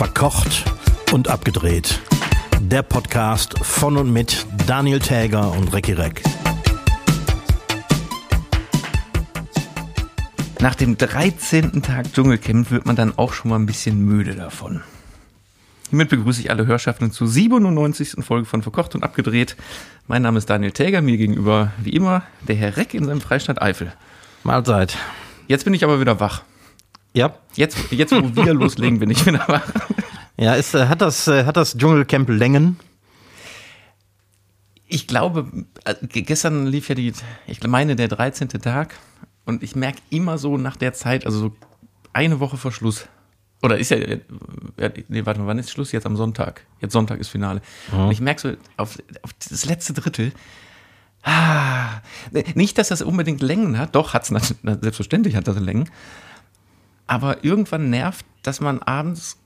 Verkocht und abgedreht. Der Podcast von und mit Daniel Täger und Recki Reck. Nach dem 13. Tag Dschungelcamp wird man dann auch schon mal ein bisschen müde davon. Hiermit begrüße ich alle Hörschaften zur 97. Folge von Verkocht und Abgedreht. Mein Name ist Daniel Täger, mir gegenüber wie immer der Herr Reck in seinem Freistaat Eifel. Mahlzeit. Jetzt bin ich aber wieder wach. Ja. Jetzt, jetzt wo wir loslegen, bin ich wieder wach. Ja, ist, äh, hat, das, äh, hat das Dschungelcamp Längen? Ich glaube, äh, gestern lief ja die, ich meine, der 13. Tag. Und ich merke immer so nach der Zeit, also so eine Woche vor Schluss. Oder ist ja, ja nee, warte mal, wann ist Schluss? Jetzt am Sonntag. Jetzt Sonntag ist Finale. Mhm. Und ich merke so auf, auf das letzte Drittel, ah, nicht, dass das unbedingt Längen hat, doch, hat es selbstverständlich hat das Längen. Aber irgendwann nervt, dass man abends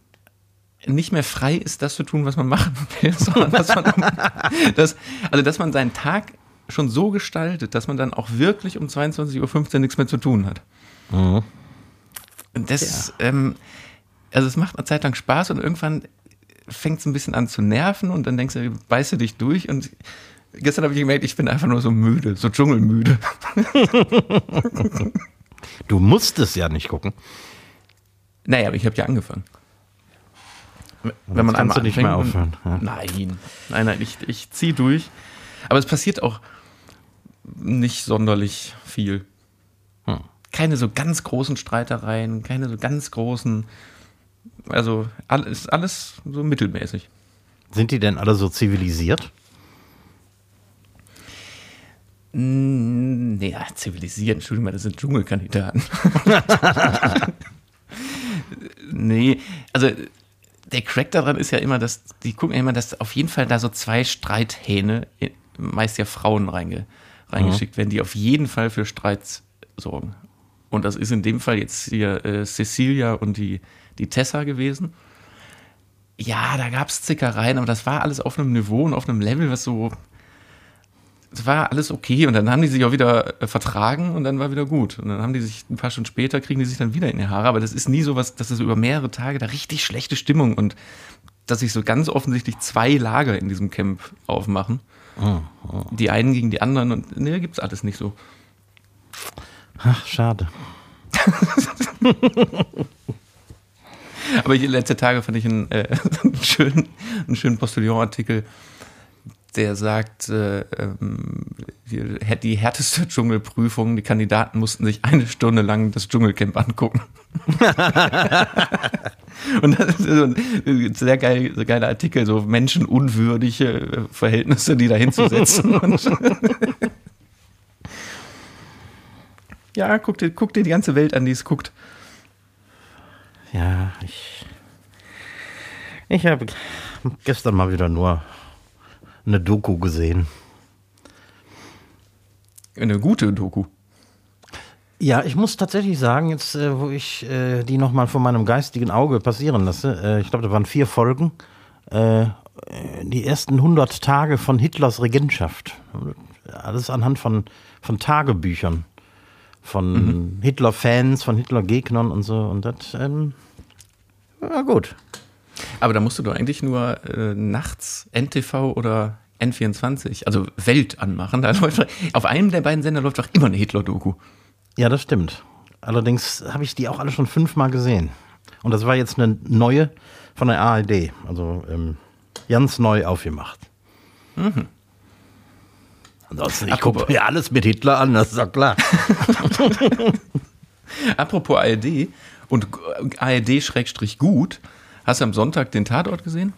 nicht mehr frei ist, das zu tun, was man machen will, sondern dass man, dass, also dass man seinen Tag schon so gestaltet, dass man dann auch wirklich um 22.15 Uhr nichts mehr zu tun hat. Mhm. Und das, ähm, also es macht eine Zeit lang Spaß und irgendwann fängt es ein bisschen an zu nerven und dann denkst du, beißt du dich durch und gestern habe ich gemerkt, ich bin einfach nur so müde, so dschungelmüde. Du musst es ja nicht gucken. Naja, aber ich habe ja angefangen. Wenn man einmal du nicht mehr aufhören, ja. Nein, nein, nein, ich, ich ziehe durch. Aber es passiert auch nicht sonderlich viel. Hm. Keine so ganz großen Streitereien, keine so ganz großen. Also alles, alles so mittelmäßig. Sind die denn alle so zivilisiert? Mm, Nee, ja, zivilisiert, Entschuldigung, das sind Dschungelkandidaten. nee, also der Crack daran ist ja immer, dass die gucken ja immer, dass auf jeden Fall da so zwei Streithähne, meist ja Frauen reinge, reingeschickt werden, die auf jeden Fall für Streits sorgen. Und das ist in dem Fall jetzt hier äh, Cecilia und die, die Tessa gewesen. Ja, da gab es Zickereien, aber das war alles auf einem Niveau und auf einem Level, was so. Es war alles okay und dann haben die sich auch wieder äh, vertragen und dann war wieder gut. Und dann haben die sich ein paar Stunden später, kriegen die sich dann wieder in die Haare. Aber das ist nie so was, dass es über mehrere Tage da richtig schlechte Stimmung und dass sich so ganz offensichtlich zwei Lager in diesem Camp aufmachen. Die einen gegen die anderen und ne, gibt's alles nicht so. Ach, schade. Aber die letzte Tage fand ich einen, äh, einen schönen, einen schönen Postillon-Artikel, der sagt, äh, ähm, die, die härteste Dschungelprüfung, die Kandidaten mussten sich eine Stunde lang das Dschungelcamp angucken. Und das ist so ein sehr geil, geiler Artikel, so menschenunwürdige Verhältnisse, die da hinzusetzen. Ja, guck dir, guck dir die ganze Welt an, die es guckt. Ja, ich. Ich habe gestern mal wieder nur eine Doku gesehen. Eine gute Doku. Ja, ich muss tatsächlich sagen, jetzt, äh, wo ich äh, die nochmal vor meinem geistigen Auge passieren lasse, äh, ich glaube, da waren vier Folgen, äh, die ersten 100 Tage von Hitlers Regentschaft. Alles anhand von, von Tagebüchern. Von Hitler-Fans, von Hitler-Gegnern und so. Und das, ähm, war gut. Aber da musst du doch eigentlich nur äh, nachts NTV oder N24, also Welt anmachen. Da läuft, auf einem der beiden Sender läuft doch immer eine Hitler-Doku. Ja, das stimmt. Allerdings habe ich die auch alle schon fünfmal gesehen. Und das war jetzt eine neue von der ARD. Also ähm, ganz neu aufgemacht. Ansonsten, ich gucke mir alles mit Hitler an, das ist doch klar. Apropos ARD und ARD-gut, hast du am Sonntag den Tatort gesehen?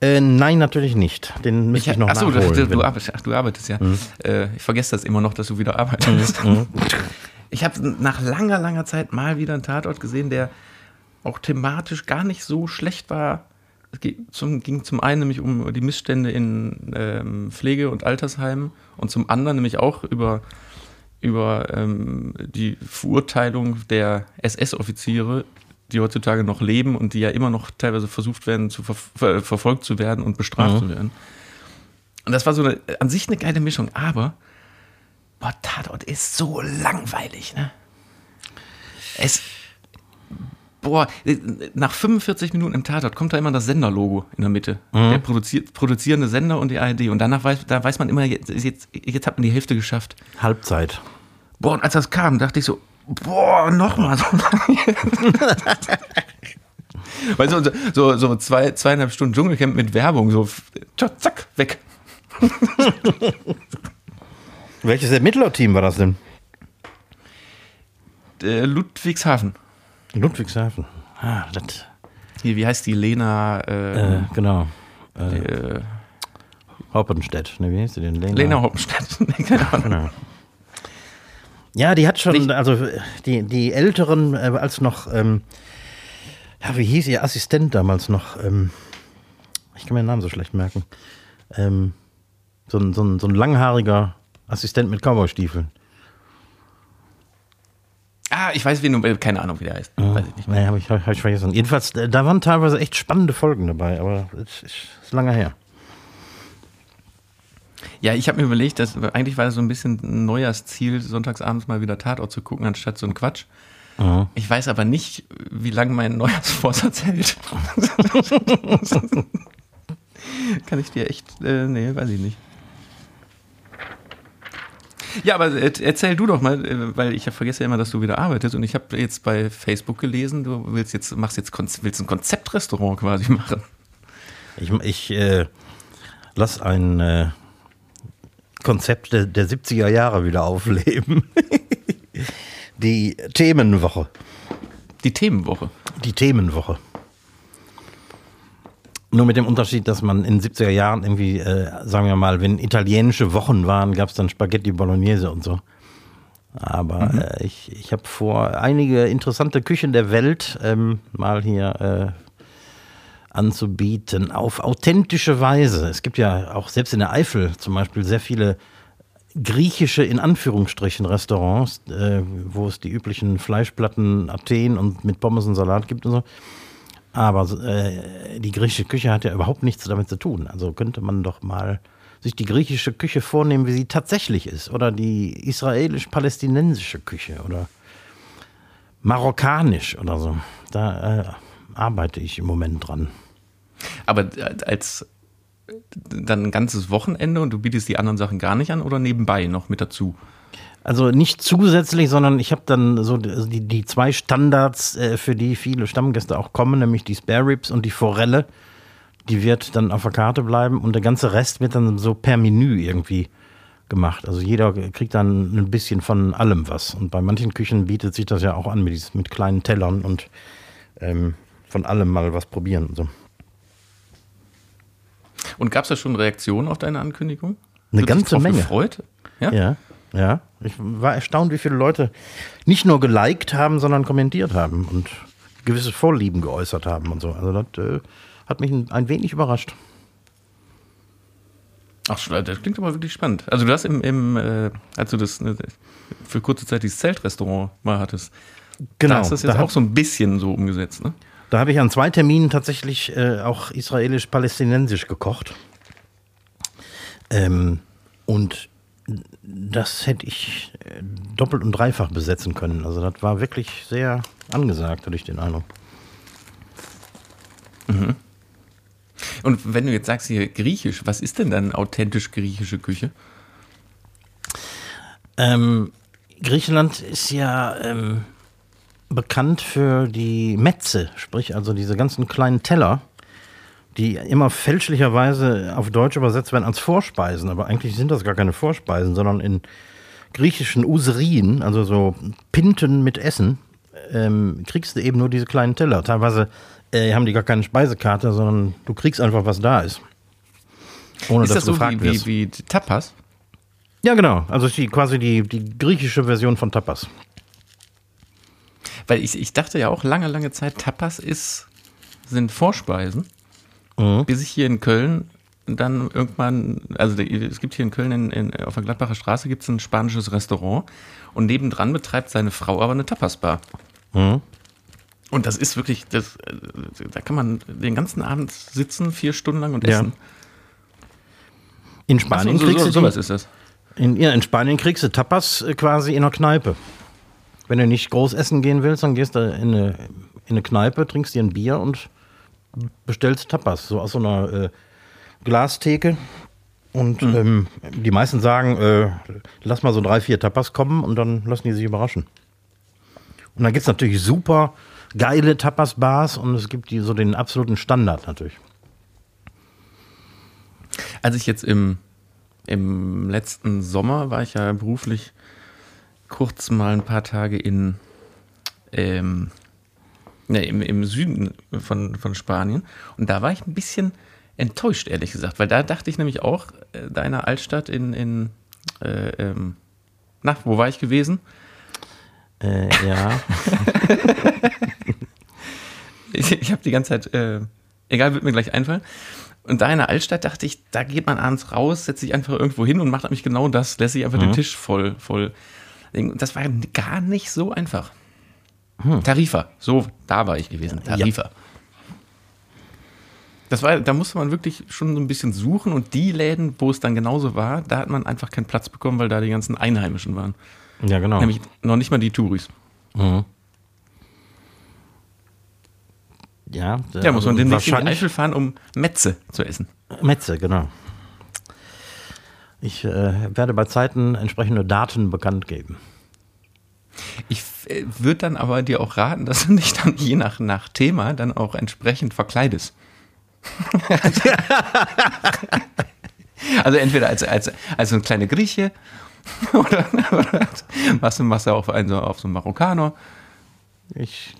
äh, nein, natürlich nicht. Den müsste ich, noch Achso, du, nachholen. du, du, arbeitest, ach, du arbeitest ja. Äh, ich vergesse das immer noch, dass du wieder arbeitest. Ich habe nach langer, langer Zeit mal wieder einen Tatort gesehen, der auch thematisch gar nicht so schlecht war. Es ging zum, ging zum einen nämlich um die Missstände in ähm, Pflege- und Altersheimen und zum anderen nämlich auch über, über ähm, die Verurteilung der SS-Offiziere, die heutzutage noch leben und die ja immer noch teilweise versucht werden, zu ver ver verfolgt zu werden und bestraft zu werden. Und das war so eine, an sich eine geile Mischung, aber boah, Tatort ist so langweilig, ne? Es, boah, äh, nach 45 Minuten im Tatort kommt da immer das Senderlogo in der Mitte. Der produziert, produzierende Sender und die ARD. Und danach weiß, da weiß man immer, jetzt, jetzt, jetzt hat man die Hälfte geschafft. Halbzeit. Boah, und als das kam, dachte ich so, boah, nochmal so lange. Weil so, so, so zwei, zweieinhalb Stunden Dschungelcamp mit Werbung, so tja, zack, weg. Welches Ermittlerteam war das denn? Äh, Ludwigshafen. Ludwigshafen. Ah, das. Hier, wie heißt die? Lena, äh, Äh, genau. äh, Hoppenstedt. Ne, wie heißt sie denn? Lena. Lena Hoppenstedt. Ahnung. Genau. Ja, die hat schon, also die, die Älteren, äh, als noch, ähm, ja, wie hieß ihr Assistent damals noch? Ähm, ich kann mir den Namen so schlecht merken. Ähm, so, ein, so, ein, so ein langhaariger Assistent mit Cowboystiefeln. Ah, ich weiß, wen du, äh, keine Ahnung, wie der heißt. Weiß ich nicht. Nee, habe ich, hab ich vergessen. Jedenfalls, äh, da waren teilweise echt spannende Folgen dabei, aber es ist, ist lange her. Ja, ich habe mir überlegt, dass eigentlich war das so ein bisschen ein Neujahrsziel, sonntagsabends mal wieder Tatort zu gucken, anstatt so ein Quatsch. Ich weiß aber nicht, wie lange mein Neujahrsvorsatz hält. Kann ich dir echt, äh, nee, weiß ich nicht. Ja, aber äh, erzähl du doch mal, äh, weil ich vergesse ja immer, dass du wieder arbeitest und ich habe jetzt bei Facebook gelesen, du willst jetzt, machst jetzt, willst ein Konzeptrestaurant quasi machen. Ich, ich äh, lass ein äh, Konzept der, der 70er Jahre wieder aufleben. Die Themenwoche. Die Themenwoche. Die Themenwoche. Nur mit dem Unterschied, dass man in den 70er Jahren irgendwie, äh, sagen wir mal, wenn italienische Wochen waren, gab es dann Spaghetti Bolognese und so. Aber äh, ich, ich habe vor, einige interessante Küchen der Welt ähm, mal hier äh, anzubieten, auf authentische Weise. Es gibt ja auch selbst in der Eifel zum Beispiel sehr viele griechische, in Anführungsstrichen, Restaurants, äh, wo es die üblichen Fleischplatten Athen und mit Pommes und Salat gibt und so. Aber äh, die griechische Küche hat ja überhaupt nichts damit zu tun. Also könnte man doch mal sich die griechische Küche vornehmen, wie sie tatsächlich ist. Oder die israelisch-palästinensische Küche oder marokkanisch oder so. Da äh, arbeite ich im Moment dran. Aber als dann ein ganzes Wochenende und du bietest die anderen Sachen gar nicht an oder nebenbei noch mit dazu? Also nicht zusätzlich, sondern ich habe dann so die, also die, zwei Standards, äh, für die viele Stammgäste auch kommen, nämlich die Spare Ribs und die Forelle. Die wird dann auf der Karte bleiben und der ganze Rest wird dann so per Menü irgendwie gemacht. Also jeder kriegt dann ein bisschen von allem was. Und bei manchen Küchen bietet sich das ja auch an mit, mit kleinen Tellern und ähm, von allem mal was probieren. Und so. Und gab es da schon Reaktionen auf deine Ankündigung? Eine dich ganze Menge. Gefreut? Ja? Ja, ja. Ich war erstaunt, wie viele Leute nicht nur geliked haben, sondern kommentiert haben und gewisse Vorlieben geäußert haben und so. Also das äh, hat mich ein, ein wenig überrascht. Ach, das klingt aber wirklich spannend. Also du hast im, im äh, als du das ne, für kurze Zeit dieses Zeltrestaurant mal hattest, da hast du das jetzt Genau, da auch so ein bisschen so umgesetzt, ne? Da habe ich an zwei Terminen tatsächlich äh, auch israelisch-palästinensisch gekocht. Ähm, und das hätte ich äh, doppelt und dreifach besetzen können. Also das war wirklich sehr angesagt, hatte ich den Eindruck. Und wenn du jetzt sagst hier griechisch, was ist denn dann authentisch griechische Küche? Ähm, Griechenland ist ja ähm, bekannt für die Metze, sprich also diese ganzen kleinen Teller, die immer fälschlicherweise auf Deutsch übersetzt werden als Vorspeisen. Aber eigentlich sind das gar keine Vorspeisen, sondern in griechischen Userien, also so Pinten mit Essen, ähm, kriegst du eben nur diese kleinen Teller. Teilweise äh, haben die gar keine Speisekarte, sondern du kriegst einfach, was da ist. Ohne ist dass das du so gefragt wie, wie, wie Tapas? Ja, genau. Also die, quasi die, die griechische Version von Tapas. Weil ich, ich dachte ja auch lange, lange Zeit, Tapas ist, sind Vorspeisen, Mhm. bis ich hier in Köln dann irgendwann, also der- es gibt hier in Köln in, in, auf der Gladbacher Straße gibt es ein spanisches Restaurant und nebendran betreibt seine Frau aber eine Tapasbar. Mhm. Und das ist wirklich, das, äh, da kann man den ganzen Abend sitzen, vier Stunden lang und Ja. essen. In Ach so, Spanien so, kriegst so, du sowas ist das. in, ja, in Spanien kriegst du Tapas äh, quasi in einer Kneipe. Wenn du nicht groß essen gehen willst, dann gehst du in eine, in eine Kneipe, trinkst dir ein Bier und bestellst Tapas, so aus so einer äh, Glastheke. Und mhm. ähm, die meisten sagen, äh, lass mal so drei, vier Tapas kommen und dann lassen die sich überraschen. Und dann gibt es natürlich super geile Tapas-Bars und es gibt die so den absoluten Standard natürlich. Als ich jetzt im, im letzten Sommer war ich ja beruflich kurz mal ein paar Tage in ähm, ne, im, im Süden von, von Spanien und da war ich ein bisschen enttäuscht, ehrlich gesagt, weil da dachte ich nämlich auch, äh, deiner Altstadt in, in äh, ähm, na, wo war ich gewesen? Äh, ja. ich ich habe die ganze Zeit, äh, egal, wird mir gleich einfallen. Und da in der Altstadt dachte ich, da geht man abends raus, setzt sich einfach irgendwo hin und macht nämlich genau das, lässt sich einfach mhm. den Tisch voll, voll. Das war gar nicht so einfach. Hm. Tarifa, so, da war ich gewesen. Tarifa. Ja. Das war, da musste man wirklich schon so ein bisschen suchen und die Läden, wo es dann genauso war, da hat man einfach keinen Platz bekommen, weil da die ganzen Einheimischen waren. Ja, genau. Nämlich noch nicht mal die Touris. Mhm. Ja, ja, muss man den in die Eifel fahren, um Metze zu essen. Metze, genau. Ich äh, werde bei Zeiten entsprechende Daten bekannt geben. Ich äh, würde dann aber dir auch raten, dass du dich dann je nach, nach Thema dann auch entsprechend verkleidest. also entweder als, als, als so ein kleiner Grieche oder, oder machst du, machst du auf, einen, auf so einen Marokkaner. Ich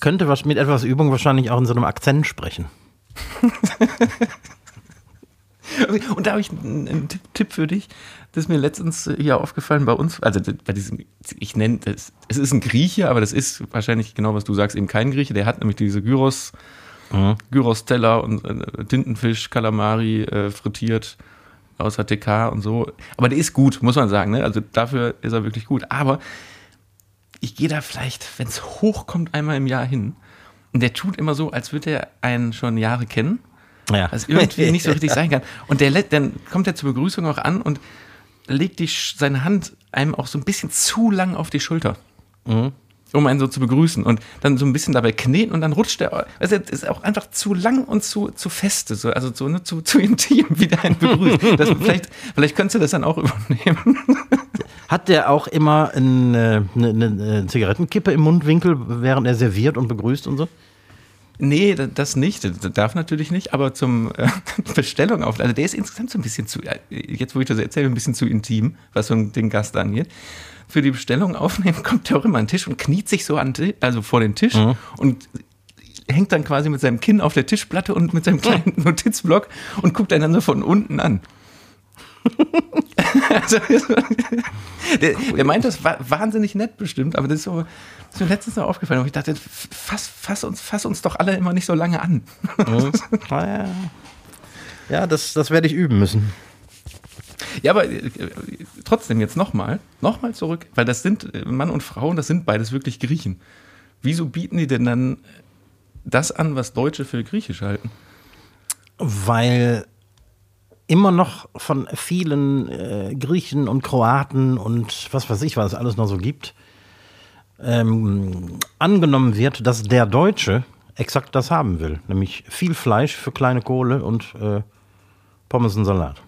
könnte was mit etwas Übung wahrscheinlich auch in so einem Akzent sprechen. Und da habe ich einen Tipp, Tipp, für dich. Das ist mir letztens hier aufgefallen bei uns. Also bei diesem, ich nenne es, es ist ein Grieche, aber das ist wahrscheinlich genau, was du sagst, eben kein Grieche. Der hat nämlich diese Gyros, mhm. Gyros-Teller und äh, Tintenfisch, Kalamari äh, frittiert aus HTK und so. Aber der ist gut, muss man sagen. Ne? Also dafür ist er wirklich gut. Aber ich gehe da vielleicht, wenn es hochkommt, einmal im Jahr hin. Und der tut immer so, als würde er einen schon Jahre kennen. Ja. Was irgendwie nicht so richtig sein kann. Und der, dann kommt er zur Begrüßung auch an und legt die, seine Hand einem auch so ein bisschen zu lang auf die Schulter. Mhm um einen so zu begrüßen und dann so ein bisschen dabei kneten und dann rutscht der, also es ist auch einfach zu lang und zu, zu feste, so, also so, ne, zu, zu intim, wie der einen begrüßt. Das, vielleicht, vielleicht könntest du das dann auch übernehmen. Hat der auch immer eine, eine, eine Zigarettenkippe im Mundwinkel, während er serviert und begrüßt und so? Nee, das nicht. Das darf natürlich nicht, aber zum äh, Bestellung auf. Also der ist insgesamt so ein bisschen zu, äh, jetzt wo ich das erzähle, ein bisschen zu intim, was so den Gast angeht für die Bestellung aufnehmen, kommt er auch immer an den Tisch und kniet sich so an, also vor den Tisch mhm. und hängt dann quasi mit seinem Kinn auf der Tischplatte und mit seinem kleinen Notizblock und guckt einen dann so von unten an. Also, der, der, meint das wahnsinnig nett bestimmt, aber das ist, so, das ist mir letztens noch aufgefallen. Und ich dachte, fass, fass, uns, fass uns doch alle immer nicht so lange an. Mhm. ja, das, das werde ich üben müssen. Ja, aber äh, trotzdem jetzt nochmal, nochmal zurück, weil das sind äh, Mann und Frau und das sind beides wirklich Griechen. Wieso bieten die denn dann das an, was Deutsche für Griechisch halten? Weil immer noch von vielen äh, Griechen und Kroaten und was weiß ich, was es alles noch so gibt, ähm, angenommen wird, dass der Deutsche exakt das haben will. Nämlich viel Fleisch für kleine Kohle und äh, Pommes und Salat.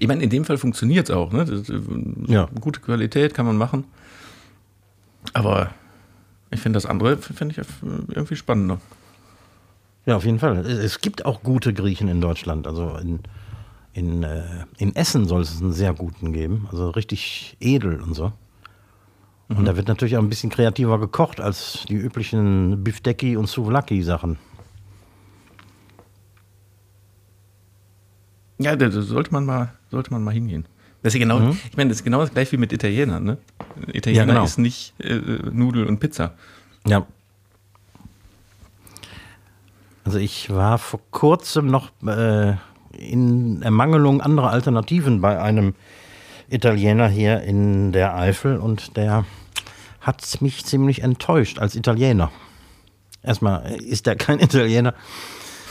Ich meine, in dem Fall funktioniert es auch. Ne? Das, äh, ja. Gute Qualität kann man machen. Aber ich finde das andere finde ich irgendwie spannender. Ja, auf jeden Fall. Es gibt auch gute Griechen in Deutschland. Also in, in, äh, in Essen soll es einen sehr guten geben. Also richtig edel und so. Und mhm. da wird natürlich auch ein bisschen kreativer gekocht als die üblichen Bifdecki und Souvlaki-Sachen. Ja, da sollte man mal, sollte man mal hingehen. Das ist ja genau, mhm. ich meine, das ist genau das gleiche wie mit Italienern, ne? Italiener ja, genau. ist nicht äh, Nudel und Pizza. Ja. Also ich war vor kurzem noch äh, in Ermangelung anderer Alternativen bei einem Italiener hier in der Eifel und der hat mich ziemlich enttäuscht als Italiener. Erstmal ist er kein Italiener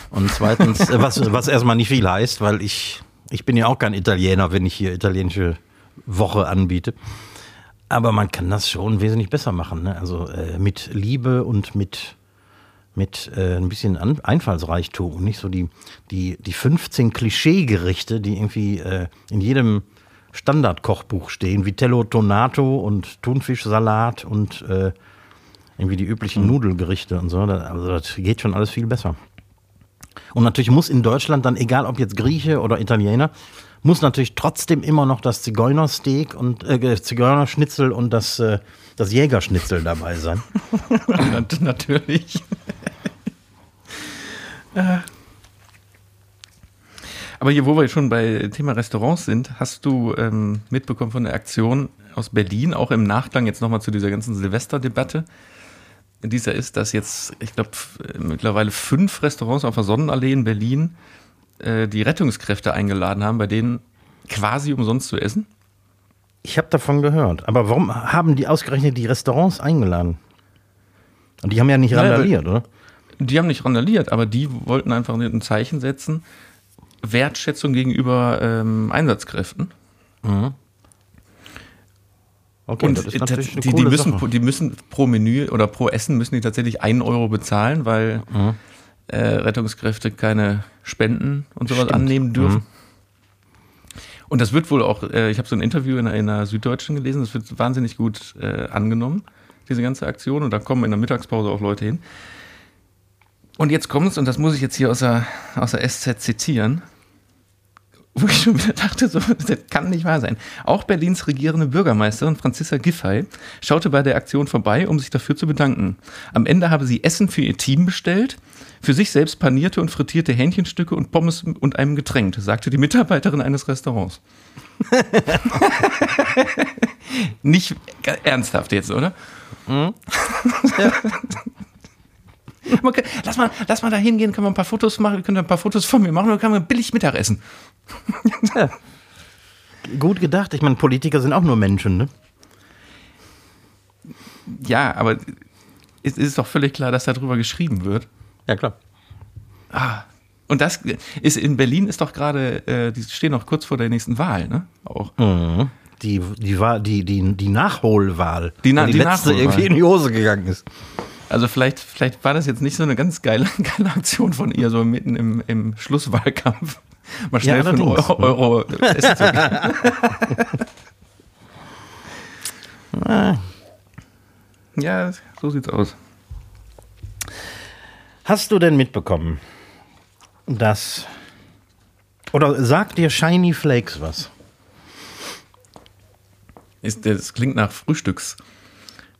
und zweitens, was, was erstmal nicht viel heißt, weil ich, ich bin ja auch kein Italiener, wenn ich hier italienische Woche anbiete. Aber man kann das schon wesentlich besser machen. Ne? Also äh, mit Liebe und mit, mit äh, ein bisschen An Einfallsreichtum und nicht so die, die, die 15 Klischeegerichte, die irgendwie äh, in jedem Standardkochbuch stehen, Vitello Tonato und Thunfischsalat und äh, irgendwie die üblichen Nudelgerichte und so. Also das geht schon alles viel besser. Und natürlich muss in Deutschland dann, egal ob jetzt Grieche oder Italiener, muss natürlich trotzdem immer noch das Zigeunersteak und äh, Zigeunerschnitzel und das, äh, das Jägerschnitzel dabei sein. Natürlich. Äh. Aber hier, wo wir schon bei Thema Restaurants sind, hast du ähm, mitbekommen von der Aktion aus Berlin, auch im Nachgang jetzt nochmal zu dieser ganzen Silvesterdebatte. Dieser ist, dass jetzt, ich glaube, mittlerweile fünf Restaurants auf der Sonnenallee in Berlin äh, die Rettungskräfte eingeladen haben, bei denen quasi umsonst zu essen? Ich habe davon gehört. Aber warum haben die ausgerechnet die Restaurants eingeladen? Und die haben ja nicht randaliert, oder? Die haben nicht randaliert, aber die wollten einfach ein Zeichen setzen. Wertschätzung gegenüber ähm, Einsatzkräften. Mhm. Okay, und die, die, müssen, die müssen pro Menü oder pro Essen müssen die tatsächlich einen Euro bezahlen, weil mhm äh, Rettungskräfte keine Spenden und sowas Stimmt. annehmen dürfen. Mhm. Und das wird wohl auch, äh, ich habe so ein Interview in, in einer Süddeutschen gelesen, das wird wahnsinnig gut äh, angenommen, diese ganze Aktion. Und da kommen in der Mittagspause auch Leute hin. Und jetzt kommt es, und das muss ich jetzt hier aus der, aus der SZ zitieren wo ich schon wieder dachte, so, das kann nicht wahr sein. Auch Berlins regierende Bürgermeisterin Franziska Giffey schaute bei der Aktion vorbei, um sich dafür zu bedanken. Am Ende habe sie Essen für ihr Team bestellt, für sich selbst panierte und frittierte Hähnchenstücke und Pommes und einem Getränk, sagte die Mitarbeiterin eines Restaurants. nicht ernsthaft jetzt, oder? Mhm. Ja. Kann, lass, mal, lass mal da hingehen, können wir ein paar Fotos machen, wir können ein paar Fotos von mir machen und dann können wir billig Mittagessen. ja. Gut gedacht. Ich meine, Politiker sind auch nur Menschen, ne? Ja, aber es ist doch völlig klar, dass darüber geschrieben wird. Ja, klar. Ah, und das ist in Berlin ist doch gerade, äh, die stehen noch kurz vor der nächsten Wahl, ne? Auch. Mhm. Die, die, die, die, die Nachholwahl. Die, Na, die, die letzte irgendwie in die Hose gegangen ist. Also vielleicht, vielleicht war das jetzt nicht so eine ganz geile, geile Aktion von ihr, so mitten im, im Schlusswahlkampf. Mal schnell ja, für einen Euro, Euro essen zu gehen. ja, so sieht's aus. Hast du denn mitbekommen, dass. Oder sagt dir Shiny Flakes was? Ist, das klingt nach Frühstücks.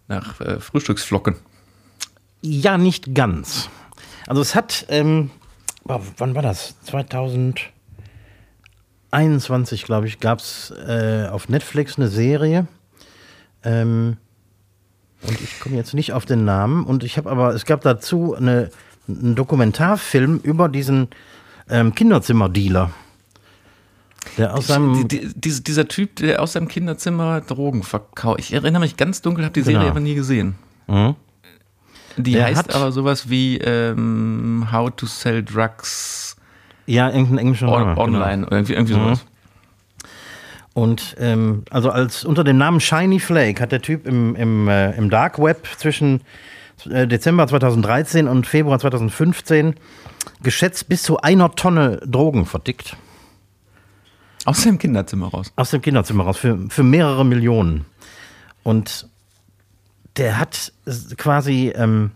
Nach äh, Frühstücksflocken. Ja, nicht ganz. Also es hat, ähm, wann war das? 2021, glaube ich, gab es äh, auf Netflix eine Serie. Ähm, und ich komme jetzt nicht auf den Namen. Und ich habe aber, es gab dazu eine, einen Dokumentarfilm über diesen ähm, Kinderzimmerdealer. Der aus seinem die, die, dieser Typ, der aus seinem Kinderzimmer Drogen verkauft. Ich erinnere mich ganz dunkel, habe die Serie genau. aber nie gesehen. Mhm. Die der heißt aber sowas wie ähm, How to Sell Drugs. Ja, irgendein englischer Name. Genau. Online, genau. irgendwie, irgendwie sowas. Mhm. Und ähm, also als unter dem Namen Shiny Flake hat der Typ im, im, äh, im Dark Web zwischen äh, Dezember 2013 und Februar 2015 geschätzt bis zu einer Tonne Drogen vertickt. Aus dem Kinderzimmer raus. Aus dem Kinderzimmer raus, für, für mehrere Millionen. Und der hat quasi, ähm,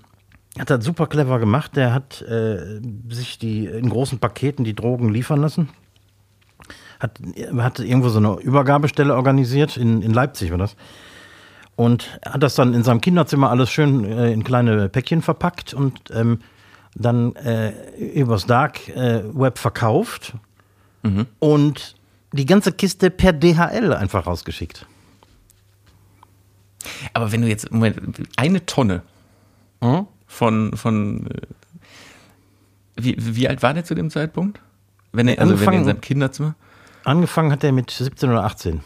hat das super clever gemacht. Der hat äh, sich die in großen Paketen die Drogen liefern lassen. Hat, hat irgendwo so eine Übergabestelle organisiert, in, in Leipzig war das. Und hat das dann in seinem Kinderzimmer alles schön äh, in kleine Päckchen verpackt und ähm, dann äh, übers Dark äh, Web verkauft mhm. und die ganze Kiste per DHL einfach rausgeschickt. Aber wenn du jetzt, Moment, eine Tonne hm? von, von äh, wie, wie alt war der zu dem Zeitpunkt? Wenn er, also wenn er in seinem Kinderzimmer? Angefangen hat er mit 17 oder 18.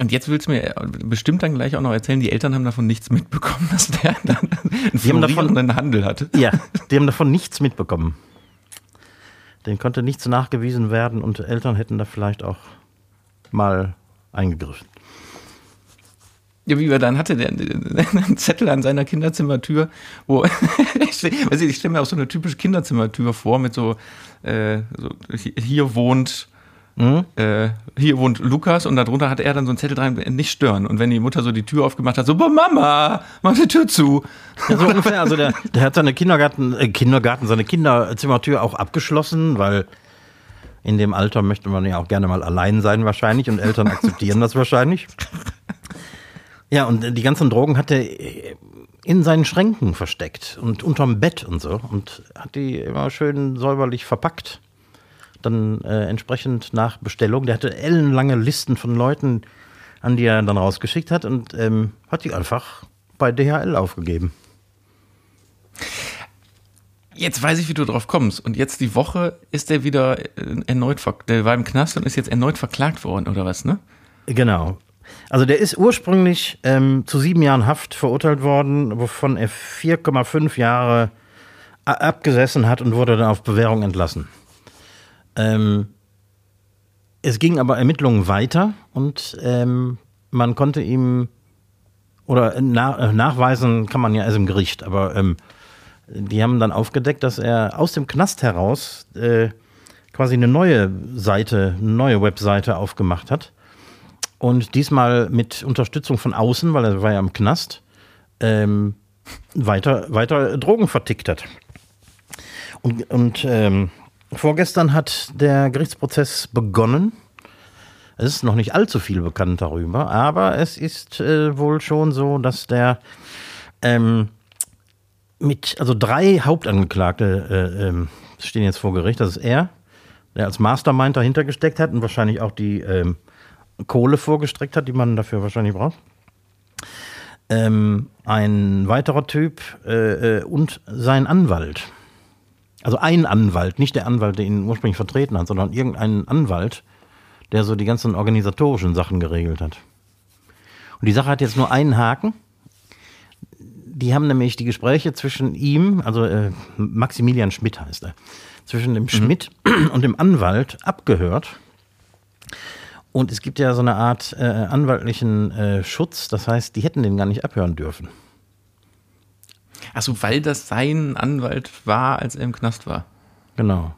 Und jetzt willst du mir bestimmt dann gleich auch noch erzählen, die Eltern haben davon nichts mitbekommen, dass der dann einen die haben davon, einen Handel hatte. Ja, die haben davon nichts mitbekommen. Den konnte nichts nachgewiesen werden und Eltern hätten da vielleicht auch mal eingegriffen. Ja, wie wir dann hatte, der, einen Zettel an seiner Kinderzimmertür, wo, ich, weiß ich, ich stelle mir auch so eine typische Kinderzimmertür vor mit so, äh, so hier wohnt Mhm. Äh, hier wohnt Lukas und darunter hat er dann so einen Zettel dran, nicht stören. Und wenn die Mutter so die Tür aufgemacht hat, so, Mama, mach die Tür zu. Ja, so ungefähr. Also der, der hat seine Kindergarten, äh, Kindergarten, seine Kinderzimmertür auch abgeschlossen, weil in dem Alter möchte man ja auch gerne mal allein sein wahrscheinlich und Eltern akzeptieren das wahrscheinlich. Ja, und die ganzen Drogen hat er in seinen Schränken versteckt und unterm Bett und so und hat die immer schön säuberlich verpackt dann äh, entsprechend nach Bestellung. Der hatte ellenlange Listen von Leuten, an die er dann rausgeschickt hat und ähm, hat die einfach bei DHL aufgegeben. Jetzt weiß ich, wie du drauf kommst. Und jetzt die Woche ist er wieder äh, erneut, der war im Knast und ist jetzt erneut verklagt worden, oder was, ne? Genau. Also der ist ursprünglich ähm, zu sieben Jahren Haft verurteilt worden, wovon er 4,5 Jahre abgesessen hat und wurde dann auf Bewährung entlassen. Ähm, es ging aber Ermittlungen weiter und ähm, man konnte ihm oder na, äh, nachweisen kann man ja erst im Gericht, aber ähm, die haben dann aufgedeckt, dass er aus dem Knast heraus äh, quasi eine neue Seite, eine neue Webseite aufgemacht hat. Und diesmal mit Unterstützung von außen, weil er war ja im Knast, ähm, weiter, weiter Drogen vertickt hat. Und, und ähm, Vorgestern hat der Gerichtsprozess begonnen. Es ist noch nicht allzu viel bekannt darüber, aber es ist äh, wohl schon so, dass der ähm, mit, also drei Hauptangeklagte äh, äh, stehen jetzt vor Gericht. Das ist er, der als Mastermind dahinter gesteckt hat und wahrscheinlich auch die ähm, Kohle vorgestreckt hat, die man dafür wahrscheinlich braucht. Ähm, ein weiterer Typ äh, äh, und sein Anwalt. Also ein Anwalt, nicht der Anwalt, der ihn ursprünglich vertreten hat, sondern irgendein Anwalt, der so die ganzen organisatorischen Sachen geregelt hat. Und die Sache hat jetzt nur einen Haken. Die haben nämlich die Gespräche zwischen ihm, also äh, Maximilian Schmidt heißt er, zwischen dem mhm. Schmidt und dem Anwalt abgehört. Und es gibt ja so eine Art äh, anwaltlichen äh, Schutz, das heißt, die hätten den gar nicht abhören dürfen. Achso, weil das sein Anwalt war, als er im Knast war. Genau.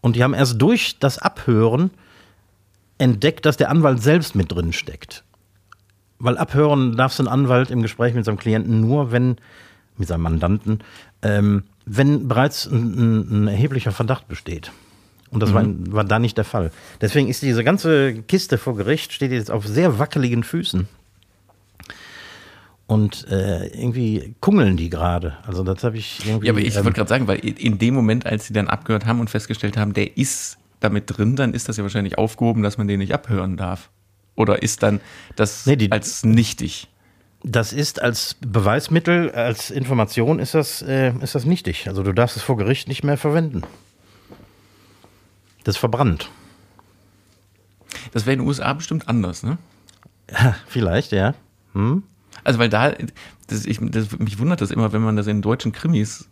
Und die haben erst durch das Abhören entdeckt, dass der Anwalt selbst mit drin steckt. Weil abhören darf ein Anwalt im Gespräch mit seinem Klienten nur, wenn, mit seinem Mandanten, ähm, wenn bereits ein, ein, erheblicher Verdacht besteht. Und das mhm. war, war da nicht der Fall. Deswegen ist diese ganze Kiste vor Gericht, steht jetzt auf sehr wackeligen Füßen. Und äh, irgendwie kungeln die gerade. Also das habe ich irgendwie. Ja, aber ich ähm, wollte gerade sagen, weil in dem Moment, als sie dann abgehört haben und festgestellt haben, der ist damit drin, dann ist das ja wahrscheinlich aufgehoben, dass man den nicht abhören darf. Oder ist dann das nee, die, als nichtig? Das ist als Beweismittel, als Information ist das, äh, ist das nichtig. Also du darfst es vor Gericht nicht mehr verwenden. Das ist verbrannt. Das wäre in den USA bestimmt anders, ne? Vielleicht, ja. Hm? Also, weil da, das, ich, das, mich wundert das immer, wenn man das in deutschen Krimis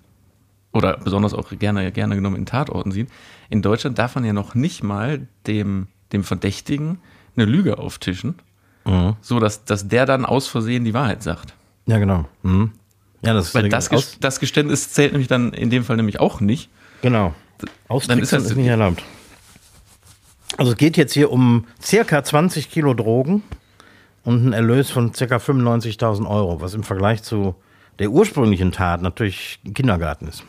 oder besonders auch gerne, gerne genommen in Tatorten sieht. In Deutschland darf man ja noch nicht mal dem, dem Verdächtigen eine Lüge auftischen, mhm. so dass, dass der dann aus Versehen die Wahrheit sagt. Ja, genau. Mhm. Ja, das Weil das, das Geständnis zählt nämlich dann in dem Fall nämlich auch nicht. Genau. Austricksen ist, das, ist nicht erlaubt. Also es geht jetzt hier um circa 20 Kilo Drogen und ein Erlös von ca. 95.000 Euro, was im Vergleich zu der ursprünglichen Tat natürlich ein Kindergarten ist.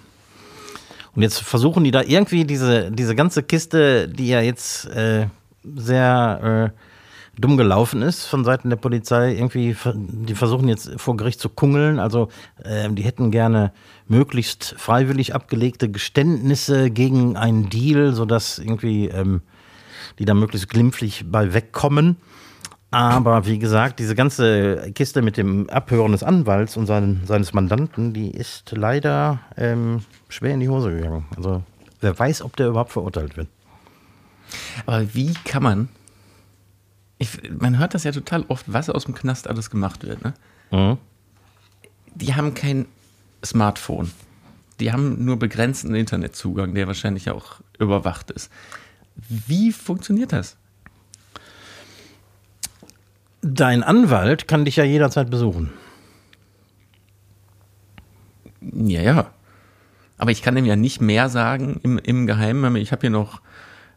Und jetzt versuchen die da irgendwie diese, diese ganze Kiste, die ja jetzt äh, sehr äh, dumm gelaufen ist von Seiten der Polizei, irgendwie, die versuchen jetzt vor Gericht zu kungeln. Also äh, die hätten gerne möglichst freiwillig abgelegte Geständnisse gegen einen Deal, sodass irgendwie ähm, die da möglichst glimpflich bei wegkommen. Aber wie gesagt, diese ganze Kiste mit dem Abhören des Anwalts und seinen, seines Mandanten, die ist leider ähm, schwer in die Hose gegangen. Also wer weiß, ob der überhaupt verurteilt wird. Aber wie kann man, ich, man hört das ja total oft, was aus dem Knast alles gemacht wird. Ne? Mhm. Die haben kein Smartphone. Die haben nur begrenzten Internetzugang, der wahrscheinlich auch überwacht ist. Wie funktioniert das? Dein Anwalt kann dich ja jederzeit besuchen. Ja, ja. Aber ich kann dem ja nicht mehr sagen im, im Geheimen. Ich habe hier noch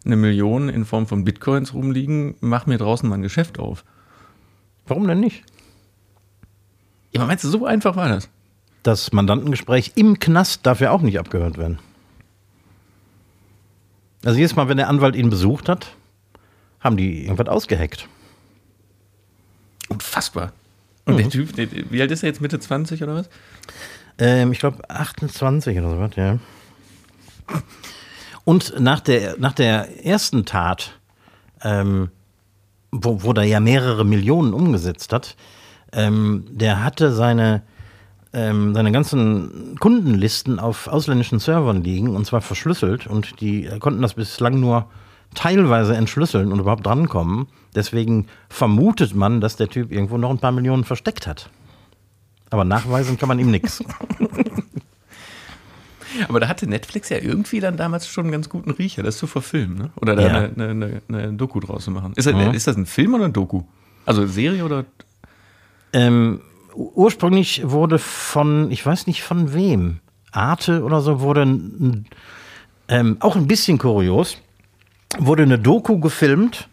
eine Million in Form von Bitcoins rumliegen, mach mir draußen mal ein Geschäft auf. Warum denn nicht? Ja, meinst du, so einfach war das? Das Mandantengespräch im Knast darf ja auch nicht abgehört werden. Also jedes Mal, wenn der Anwalt ihn besucht hat, haben die irgendwas ausgeheckt. Unfassbar. Und mhm. der Typ, der, wie alt ist er jetzt? Mitte 20 oder was? Ähm, ich glaube 28 oder so was, ja. Und nach der, nach der ersten Tat, ähm, wo, wo der ja mehrere Millionen umgesetzt hat, ähm, der hatte seine, ähm, seine ganzen Kundenlisten auf ausländischen Servern liegen und zwar verschlüsselt und die konnten das bislang nur teilweise entschlüsseln und überhaupt drankommen. Deswegen vermutet man, dass der Typ irgendwo noch ein paar Millionen versteckt hat. Aber nachweisen kann man ihm nichts. Aber da hatte Netflix ja irgendwie dann damals schon einen ganz guten Riecher, das zu verfilmen, ne? Oder da ja. eine, eine, eine, Doku draus zu machen. Ist das, mhm. ist das ein Film oder ein Doku? Also Serie oder? Ähm, ursprünglich wurde von, ich weiß nicht von wem, Arte oder so, wurde ein, ähm, auch ein bisschen kurios, wurde eine Doku gefilmt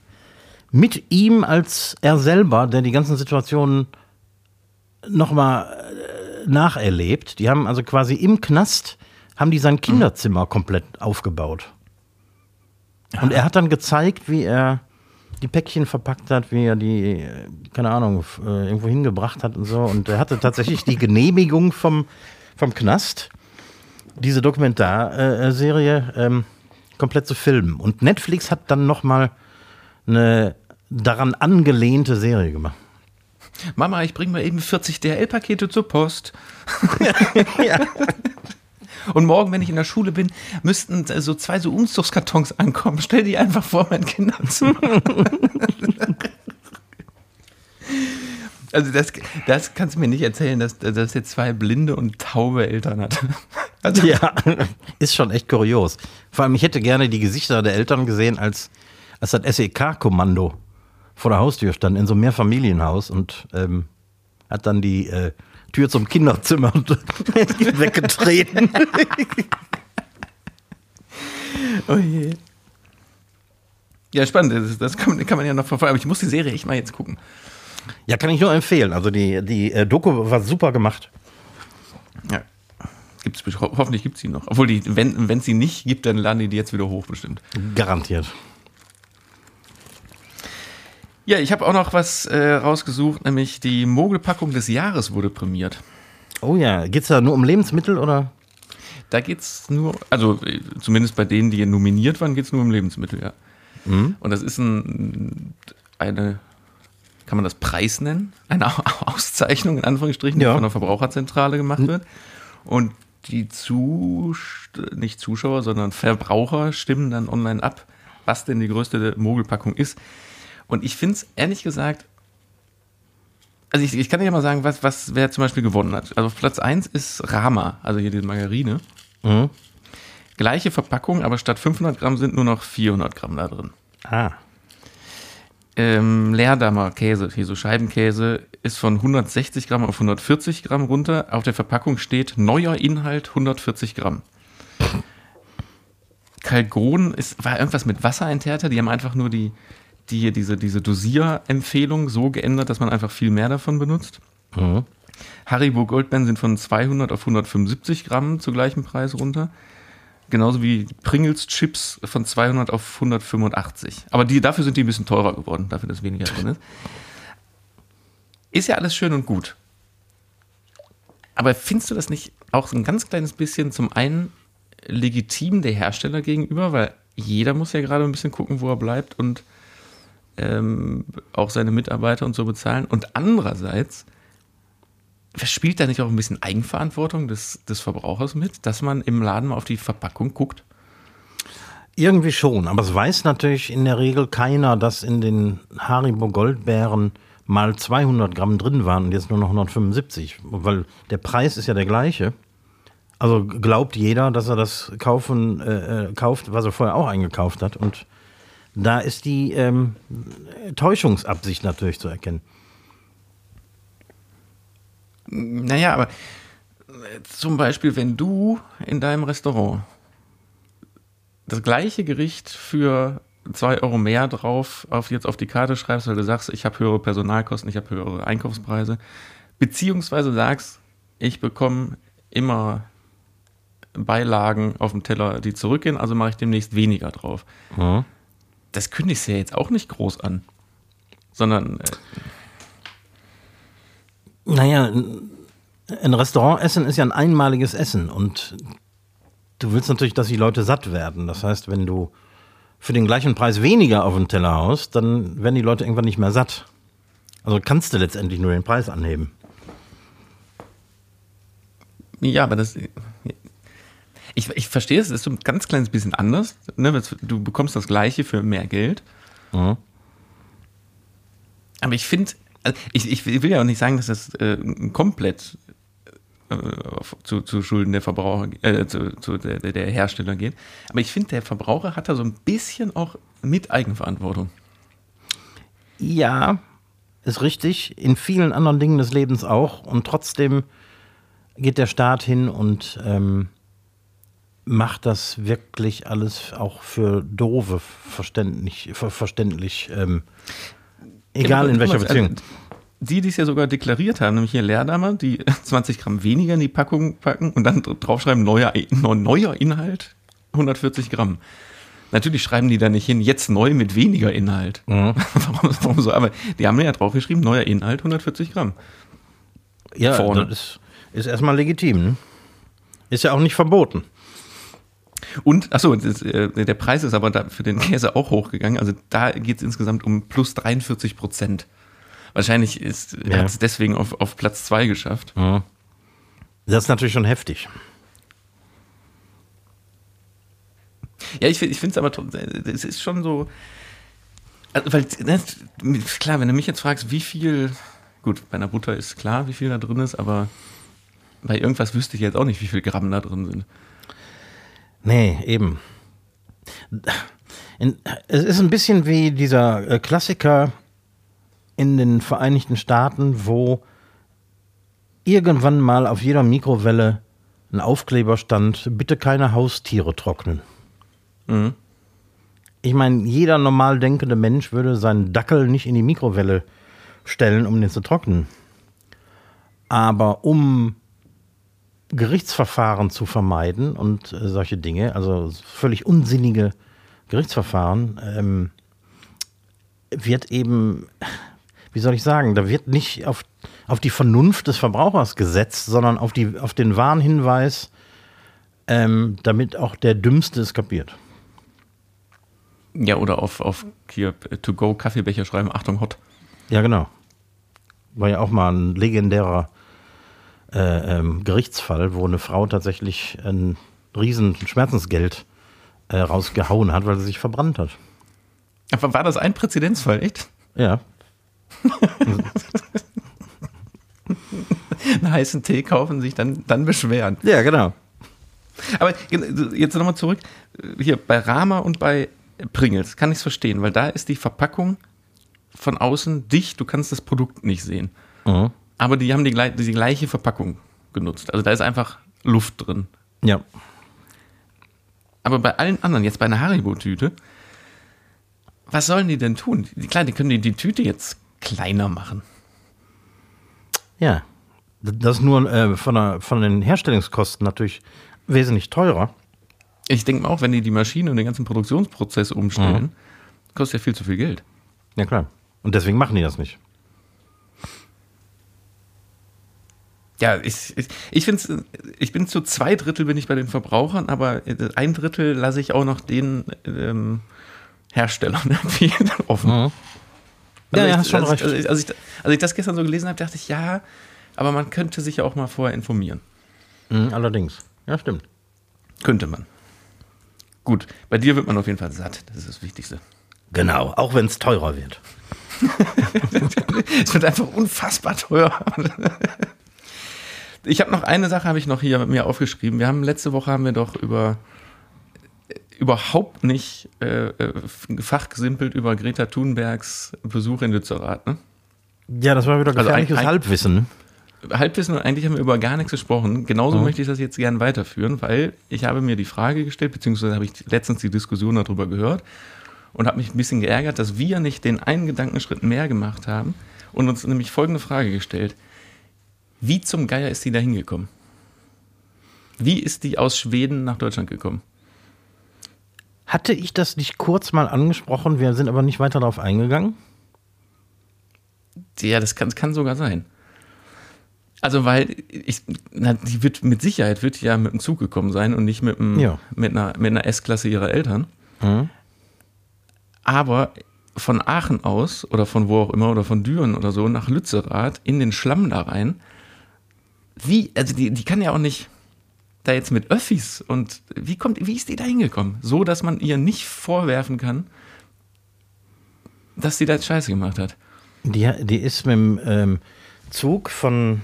mit ihm als er selber, der die ganzen Situationen nochmal äh, nacherlebt. Die haben also quasi im Knast haben die sein Kinderzimmer mhm. komplett aufgebaut. Und er hat dann gezeigt, wie er die Päckchen verpackt hat, wie er die, keine Ahnung, äh, irgendwo hingebracht hat und so. Und er hatte tatsächlich die Genehmigung vom, vom Knast, diese Dokumentarserie ähm, komplett zu filmen. Und Netflix hat dann nochmal eine daran angelehnte Serie gemacht. Mama, ich bringe mal eben 40 DHL-Pakete zur Post. ja. Und morgen, wenn ich in der Schule bin, müssten so zwei so Umzugskartons ankommen. Stell die einfach vor mein Kinderzimmer. Also das, das kannst du mir nicht erzählen, dass, dass zwei blinde und taube Eltern hat. Also ja, ist schon echt kurios. Vor allem, ich hätte gerne die Gesichter der Eltern gesehen, als, als das SEK-Kommando vor der Haustür stand, in so einem Mehrfamilienhaus und ähm, hat dann die äh, Tür zum Kinderzimmer weggetreten. oh je. Ja, spannend. Das, das kann, kann, man ja noch verfolgen. Aber ich muss die Serie echt mal jetzt gucken. Ja, kann ich nur empfehlen. Also die, die äh, Doku war super gemacht. Ja. Gibt's, hoffentlich gibt es sie noch. Obwohl, die, wenn es sie nicht gibt, dann laden die die jetzt wieder hoch bestimmt. Garantiert. Ja, ich habe auch noch was äh, rausgesucht, nämlich die Mogelpackung des Jahres wurde prämiert. Oh ja, geht es da nur um Lebensmittel oder? Da geht es nur, also äh, zumindest bei denen, die nominiert waren, geht es nur um Lebensmittel, ja. Mhm. Und das ist ein, eine, kann man das Preis nennen? Eine Auszeichnung in Anführungsstrichen, ja. die von der Verbraucherzentrale gemacht mhm. wird. Und die Zus nicht Zuschauer, sondern Verbraucher stimmen dann online ab, was denn die größte Mogelpackung ist. Und ich finde es ehrlich gesagt, also ich, ich kann dir ja mal sagen, was, was wer zum Beispiel gewonnen hat. Also auf Platz 1 ist Rama, also hier die Margarine. Mhm. Gleiche Verpackung, aber statt 500 Gramm sind nur noch 400 Gramm da drin. Ah. Ähm, Leerdammer Käse, hier so Scheibenkäse, ist von 160 Gramm auf 140 Gramm runter. Auf der Verpackung steht neuer Inhalt 140 Gramm. Kalgon ist, war irgendwas mit Wassereinterter, die haben einfach nur die, die hier diese, diese Dosierempfehlung so geändert, dass man einfach viel mehr davon benutzt. Mhm. Haribo Goldbeeren sind von 200 auf 175 Gramm zu gleichem Preis runter. Genauso wie Pringles Chips von 200 auf 185. Aber die, dafür sind die ein bisschen teurer geworden, dafür, dass weniger drin ist. Ist ja alles schön und gut. Aber findest du das nicht auch ein ganz kleines bisschen zum einen legitim der Hersteller gegenüber, weil jeder muss ja gerade ein bisschen gucken, wo er bleibt und ähm, auch seine Mitarbeiter und so bezahlen. Und andererseits, spielt da nicht auch ein bisschen Eigenverantwortung des, des Verbrauchers mit, dass man im Laden mal auf die Verpackung guckt? Irgendwie schon, aber es weiß natürlich in der Regel keiner, dass in den Haribo Goldbeeren mal 200 Gramm drin waren und jetzt nur noch 175, weil der Preis ist ja der gleiche. Also glaubt jeder, dass er das kaufen, äh, äh kauft, was er vorher auch eingekauft hat und da ist die ähm, Täuschungsabsicht natürlich zu erkennen. Naja, aber zum Beispiel, wenn du in deinem Restaurant das gleiche Gericht für zwei Euro mehr drauf auf jetzt auf die Karte schreibst, weil du sagst, ich habe höhere Personalkosten, ich habe höhere Einkaufspreise, beziehungsweise sagst, ich bekomme immer Beilagen auf dem Teller, die zurückgehen, also mache ich demnächst weniger drauf. Mhm. Das kündigst du ja jetzt auch nicht groß an, sondern. Äh, naja, ein Restaurantessen ist ja ein einmaliges Essen und du willst natürlich, dass die Leute satt werden. Das heißt, wenn du für den gleichen Preis weniger auf den Teller haust, dann werden die Leute irgendwann nicht mehr satt. Also kannst du letztendlich nur den Preis anheben. Ja, aber das. Ich, ich verstehe es, ist so ein ganz kleines bisschen anders. Ne? Du bekommst das Gleiche für mehr Geld. Mhm. Aber ich finde, also ich, ich will ja auch nicht sagen, dass das äh, komplett äh, zu, zu Schulden der Verbraucher, äh, zu, zu der, der Hersteller geht. Aber ich finde, der Verbraucher hat da so ein bisschen auch mit Eigenverantwortung. Ja, ist richtig. In vielen anderen Dingen des Lebens auch. Und trotzdem geht der Staat hin und ähm, macht das wirklich alles auch für Dove verständlich, verständlich ähm, egal genau, in welcher Beziehung. Also, die, die es ja sogar deklariert haben, nämlich hier Leerdammer, die 20 Gramm weniger in die Packung packen und dann draufschreiben, neuer, neuer Inhalt, 140 Gramm. Natürlich schreiben die da nicht hin, jetzt neu mit weniger Inhalt. Mhm. warum, warum, so? Aber die haben ja draufgeschrieben, neuer Inhalt, 140 Gramm. Ja, Vorne. das ist, ist erstmal legitim. Ne? Ist ja auch nicht verboten. Und, achso, das, äh, der Preis ist aber für den Käse auch hochgegangen. Also da geht es insgesamt um plus 43 Prozent. Wahrscheinlich ist, ja. hat es deswegen auf, auf Platz 2 geschafft. Ja. Das ist natürlich schon heftig. Ja, ich, ich finde es aber, es ist schon so, also, weil, ne, klar, wenn du mich jetzt fragst, wie viel, gut, bei einer Butter ist klar, wie viel da drin ist, aber bei irgendwas wüsste ich jetzt auch nicht, wie viel Gramm da drin sind. Nee, eben. es ist ein bisschen wie dieser äh, Klassiker, in den Vereinigten Staaten, wo irgendwann mal auf jeder Mikrowelle ein Aufkleber stand, bitte keine Haustiere trocknen. Mhm. Ich meine, jeder normal denkende Mensch würde seinen Dackel nicht in die Mikrowelle stellen, um den zu trocknen. Aber um Gerichtsverfahren zu vermeiden und äh, solche Dinge, also völlig unsinnige Gerichtsverfahren, ähm, wird eben wie soll ich sagen, da wird nicht auf, auf die Vernunft des Verbrauchers gesetzt, sondern auf, die, auf den Warnhinweis, ähm, damit auch der Dümmste es kapiert. Ja, oder auf, auf hier To-Go Kaffeebecher schreiben, Achtung, hot. Ja, genau. War ja auch mal ein legendärer äh, ähm, Gerichtsfall, wo eine Frau tatsächlich ein riesen Schmerzensgeld äh, rausgehauen hat, weil sie sich verbrannt hat. Aber war das ein Präzedenzfall, echt? Ja, einen heißen Tee kaufen, sich dann, dann beschweren. Ja, genau. Aber jetzt nochmal zurück. Hier bei Rama und bei Pringles kann ich es verstehen, weil da ist die Verpackung von außen dicht, du kannst das Produkt nicht sehen. Mhm. Aber die haben die, die gleiche Verpackung genutzt. Also da ist einfach Luft drin. Ja. Aber bei allen anderen, jetzt bei einer Haribo-Tüte, was sollen die denn tun? Klar, die können die, die Tüte jetzt kleiner machen. Ja, das ist nur äh, von, der, von den Herstellungskosten natürlich wesentlich teurer. Ich denke auch, wenn die die Maschine und den ganzen Produktionsprozess umstellen, mhm. kostet ja viel zu viel Geld. Ja, klar. Und deswegen machen die das nicht. Ja, ich, ich, ich finde ich bin zu zwei Drittel bin ich bei den Verbrauchern, aber ein Drittel lasse ich auch noch den ähm, Herstellern irgendwie offen. Mhm. Also ja, ja, ich, schon als, recht. Also ich, als, ich, als ich das gestern so gelesen habe, dachte ich, ja, aber man könnte sich ja auch mal vorher informieren. Mhm, allerdings. Ja, stimmt. Könnte man. Gut, bei dir wird man auf jeden Fall satt. Das ist das Wichtigste. Genau, auch wenn es teurer wird. es wird einfach unfassbar teuer. Ich habe noch eine Sache, habe ich noch hier mir aufgeschrieben. Wir haben letzte Woche haben wir doch über überhaupt nicht äh, äh, fachgesimpelt über Greta Thunbergs Besuch in Lützerath, ne? Ja, das war wieder gefährliches also ein, ein, Halbwissen. Halbwissen und eigentlich haben wir über gar nichts gesprochen. Genauso mhm. möchte ich das jetzt gerne weiterführen, weil ich habe mir die Frage gestellt, beziehungsweise habe ich letztens die Diskussion darüber gehört und habe mich ein bisschen geärgert, dass wir nicht den einen Gedankenschritt mehr gemacht haben und uns nämlich folgende Frage gestellt. Wie zum Geier ist die da hingekommen? Wie ist die aus Schweden nach Deutschland gekommen? Hatte ich das nicht kurz mal angesprochen? Wir sind aber nicht weiter darauf eingegangen. Ja, das kann, kann sogar sein. Also, weil ich, na, die wird mit Sicherheit wird ja mit dem Zug gekommen sein und nicht mit, einem, ja. mit einer, mit einer S-Klasse ihrer Eltern. Mhm. Aber von Aachen aus oder von wo auch immer oder von Düren oder so nach Lützerath in den Schlamm da rein. Wie, also die, die kann ja auch nicht da jetzt mit Öffis und wie kommt, wie ist die da hingekommen? So, dass man ihr nicht vorwerfen kann, dass sie da jetzt Scheiße gemacht hat. Die, die ist mit dem ähm, Zug von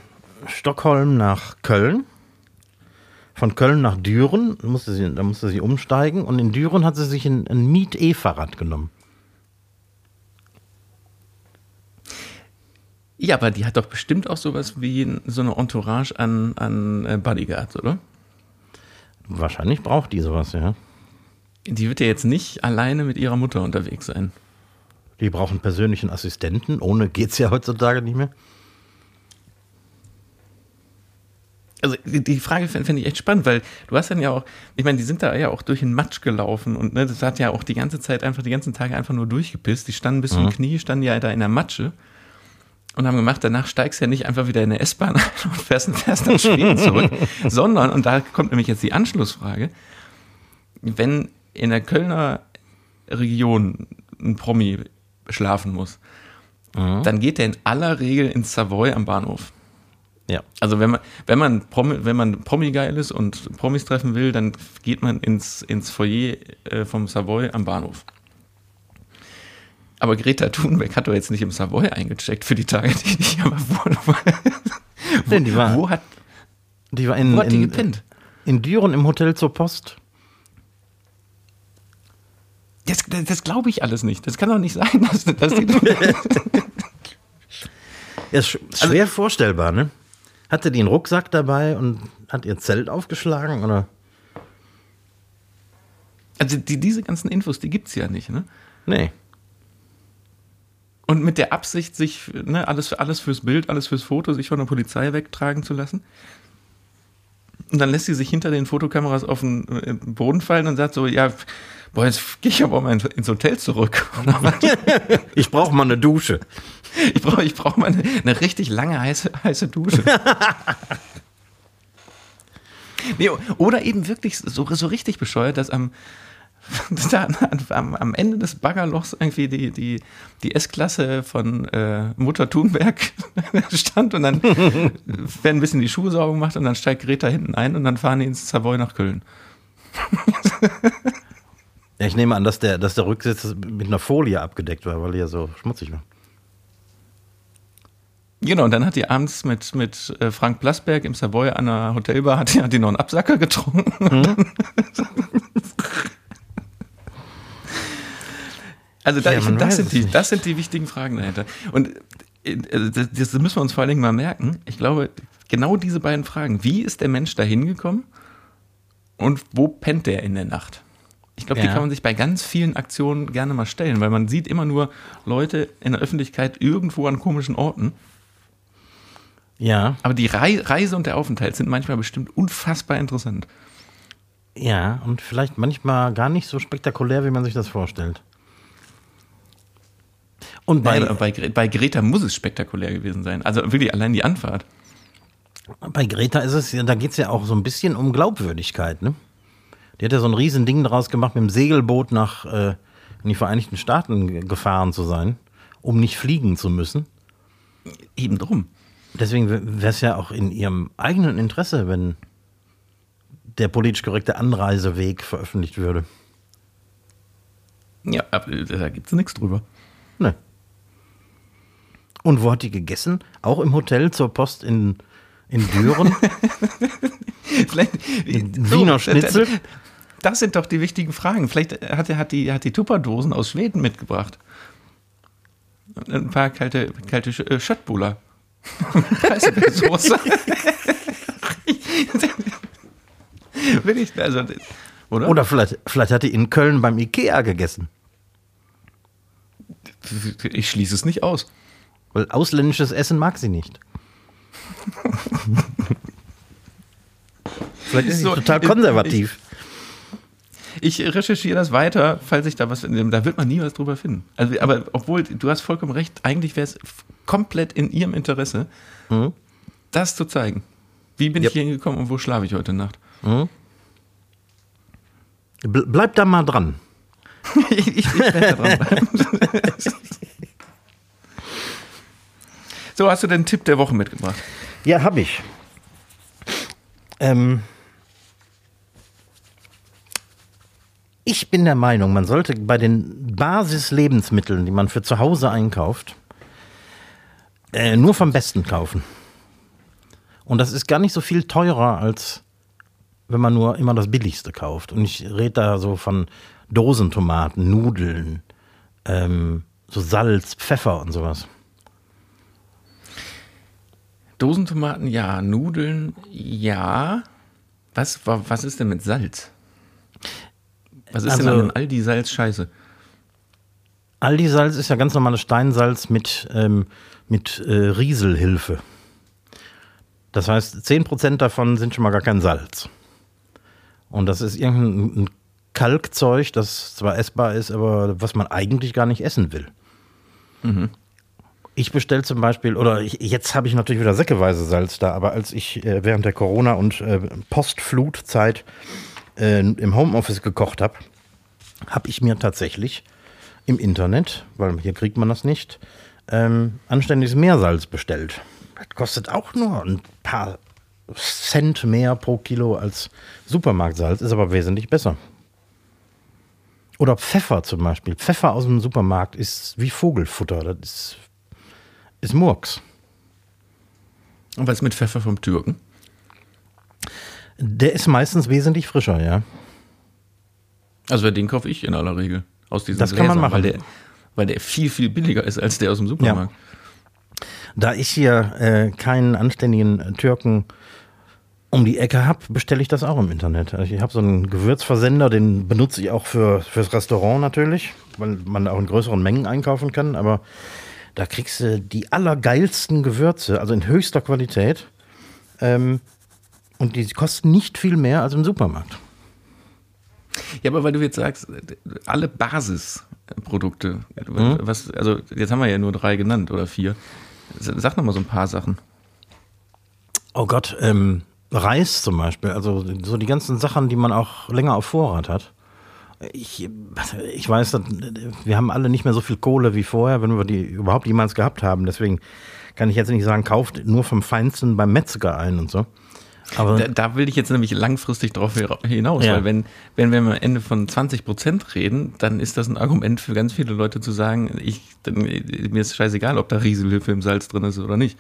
Stockholm nach Köln. Von Köln nach Düren, musste sie, da musste sie umsteigen und in Düren hat sie sich ein, ein Miet-E-Fahrrad genommen. Ja, aber die hat doch bestimmt auch sowas wie so eine Entourage an, an äh, Bodyguards, oder? Wahrscheinlich braucht die sowas, ja. Die wird ja jetzt nicht alleine mit ihrer Mutter unterwegs sein. Die brauchen persönlichen Assistenten. Ohne geht's ja heutzutage nicht mehr. also die Frage finde ich echt spannend, weil du hast dann ja auch, ich meine, die sind da ja auch durch den Matsch gelaufen und ne, das hat ja auch die ganze Zeit einfach, die ganzen Tage einfach nur durchgepisst. Die standen bis mhm. zum Knie, standen ja da in der Matsche und haben gemacht, danach steigst du ja nicht einfach wieder in eine S-Bahn ein und fährst, fährst nach Schweden zurück, sondern, und da kommt nämlich jetzt die Anschlussfrage, wenn in der Kölner Region ein Promi schlafen muss, mhm. dann geht der in aller Regel ins Savoy am Bahnhof. Ja. Also wenn man, wenn man Promi, wenn man Promi-geil ist und Promis treffen will, dann geht man ins, ins Foyer äh, vom Savoy am Bahnhof. Aber Greta Thunberg hat doch jetzt nicht im Savoy eingecheckt für die Tage, die ich aber wo, wo, die war, wo hat, die war in, wo hat die in, gepennt? In Düren im Hotel zur Post. Das, das, das glaube ich alles nicht. Das kann doch nicht sein, dass, dass die. ja, ist schwer also, vorstellbar, ne? Hatte die einen Rucksack dabei und hat ihr Zelt aufgeschlagen oder? Also die, diese ganzen Infos, die gibt es ja nicht, ne? Nee. Und mit der Absicht, sich ne, alles, alles fürs Bild, alles fürs Foto, sich von der Polizei wegtragen zu lassen. Und dann lässt sie sich hinter den Fotokameras auf den äh, Boden fallen und sagt so, ja, boah, jetzt gehe ich aber mal ins Hotel zurück. ich brauche mal eine Dusche. Ich brauche ich brauch mal eine, eine, richtig lange heiße, heiße Dusche. nee, oder eben wirklich so, so richtig bescheuert, dass am, da, am, am, Ende des Baggerlochs irgendwie die, die, die S-Klasse von äh, Mutter Thunberg stand und dann werden ein bisschen die Schuhe sauber gemacht und dann steigt Greta hinten ein und dann fahren die ins Savoy nach Köln. ja, ich nehme an, dass der, dass der Rücksitz mit einer Folie abgedeckt war, weil er ja so schmutzig war. Genau, und dann hat die abends mit, mit äh, Frank Plasberg im Savoy an der Hotelbar, hat die, hat die noch einen Absacker getrunken. Mhm. Also da, ja, ich, das, sind die, das sind die wichtigen Fragen dahinter. Und äh, das, das müssen wir uns vor allen Dingen mal merken. Ich glaube, genau diese beiden Fragen. Wie ist der Mensch da hingekommen und wo pennt der in der Nacht? Ich glaube, ja. die kann man sich bei ganz vielen Aktionen gerne mal stellen, weil man sieht immer nur Leute in der Öffentlichkeit irgendwo an komischen Orten. Ja. Aber die Reise und der Aufenthalt sind manchmal bestimmt unfassbar interessant. Ja, und vielleicht manchmal gar nicht so spektakulär, wie man sich das vorstellt. Und bei, Nein, bei, bei Greta muss es spektakulär gewesen sein. Also wirklich allein die Anfahrt. Bei Greta ist es, da geht es ja auch so ein bisschen um Glaubwürdigkeit, ne? Die hat ja so ein riesen Ding daraus gemacht, mit dem Segelboot nach äh, in die Vereinigten Staaten gefahren zu sein, um nicht fliegen zu müssen. Eben drum. Deswegen wäre es ja auch in ihrem eigenen Interesse, wenn der politisch korrekte Anreiseweg veröffentlicht würde. Ja, da gibt es nichts drüber. Ne. Und wo hat die gegessen? Auch im Hotel zur Post in, in Düren? Vielleicht, in Wiener Schnitzel? Das sind doch die wichtigen Fragen. Vielleicht hat, hat die, hat die Tupperdosen aus Schweden mitgebracht. Ein paar kalte, kalte Schöttbuller. Preiselbeersoße. Will ich, also, oder? Oder vielleicht, vielleicht hat die in Köln beim Ikea gegessen. Ich schließe es nicht aus. Weil ausländisches Essen mag sie nicht. vielleicht ist sie So, total ich- konservativ. Ich recherchiere das weiter, falls ich da was finde. Da wird man nie was drüber finden. Also, aber obwohl, du hast vollkommen recht, eigentlich wäre es komplett in ihrem Interesse, das zu zeigen. Wie bin Yep. ich hier hingekommen und wo schlafe ich heute Nacht? Ble- Bleib da mal dran. ich ich werde da dran bleiben. so, hast du den Tipp der Woche mitgebracht? Ja, habe ich. Ähm, ich bin der Meinung, man sollte bei den Basislebensmitteln, die man für zu Hause einkauft, äh, nur vom Besten kaufen. Und das ist gar nicht so viel teurer, als wenn man nur immer das Billigste kauft. Und ich rede da so von Dosentomaten, Nudeln, ähm, so Salz, Pfeffer und sowas. Dosentomaten, ja. Nudeln, ja. Was, wa- was ist denn mit Salz? Was ist denn Also- an dem Aldi-Salz scheiße? Aldi-Salz ist ja ganz normales Steinsalz mit, ähm, mit äh, Rieselhilfe. Das heißt, 10% davon sind schon mal gar kein Salz. Und das ist irgendein ein Kalkzeug, das zwar essbar ist, aber was man eigentlich gar nicht essen will. Ich bestelle zum Beispiel, oder ich, jetzt habe ich natürlich wieder säckeweise Salz da, aber als ich äh, während der Corona- und äh, Postflutzeit äh, im Homeoffice gekocht habe, habe ich mir tatsächlich im Internet, weil hier kriegt man das nicht, ähm, anständiges Meersalz bestellt. Das kostet auch nur ein paar Cent mehr pro Kilo als Supermarktsalz, ist aber wesentlich besser. Oder Pfeffer zum Beispiel. Pfeffer aus dem Supermarkt ist wie Vogelfutter. Das ist, ist Murks. Und was mit Pfeffer vom Türken? Der ist meistens wesentlich frischer, ja. Also den kaufe ich in aller Regel. Aus diesen Das kann man Gläsern, machen. Weil der, weil der viel, viel billiger ist als der aus dem Supermarkt. Da ich hier äh, keinen anständigen Türken um die Ecke habe, bestelle ich das auch im Internet. Also ich habe so einen Gewürzversender, den benutze ich auch für, fürs Restaurant natürlich, weil man auch in größeren Mengen einkaufen kann. Aber da kriegst du die allergeilsten Gewürze, also in höchster Qualität. Ähm, und die kosten nicht viel mehr als im Supermarkt. Ja, aber weil du jetzt sagst, alle Basisprodukte, Mhm. was, also jetzt haben wir ja nur drei genannt oder vier. Sag noch mal so ein paar Sachen. Oh Gott, ähm, Reis zum Beispiel, also so die ganzen Sachen, die man auch länger auf Vorrat hat. Ich, ich weiß, wir haben alle nicht mehr so viel Kohle wie vorher, wenn wir die überhaupt jemals gehabt haben. Deswegen kann ich jetzt nicht sagen, kauft nur vom Feinsten beim Metzger ein und so. Aber Da, da will ich jetzt nämlich langfristig drauf hinaus, Ja. weil wenn, wenn wir am Ende von 20 Prozent reden, dann ist das ein Argument für ganz viele Leute zu sagen, ich, mir ist scheißegal, ob da Rieselhilfe im Salz drin ist oder nicht.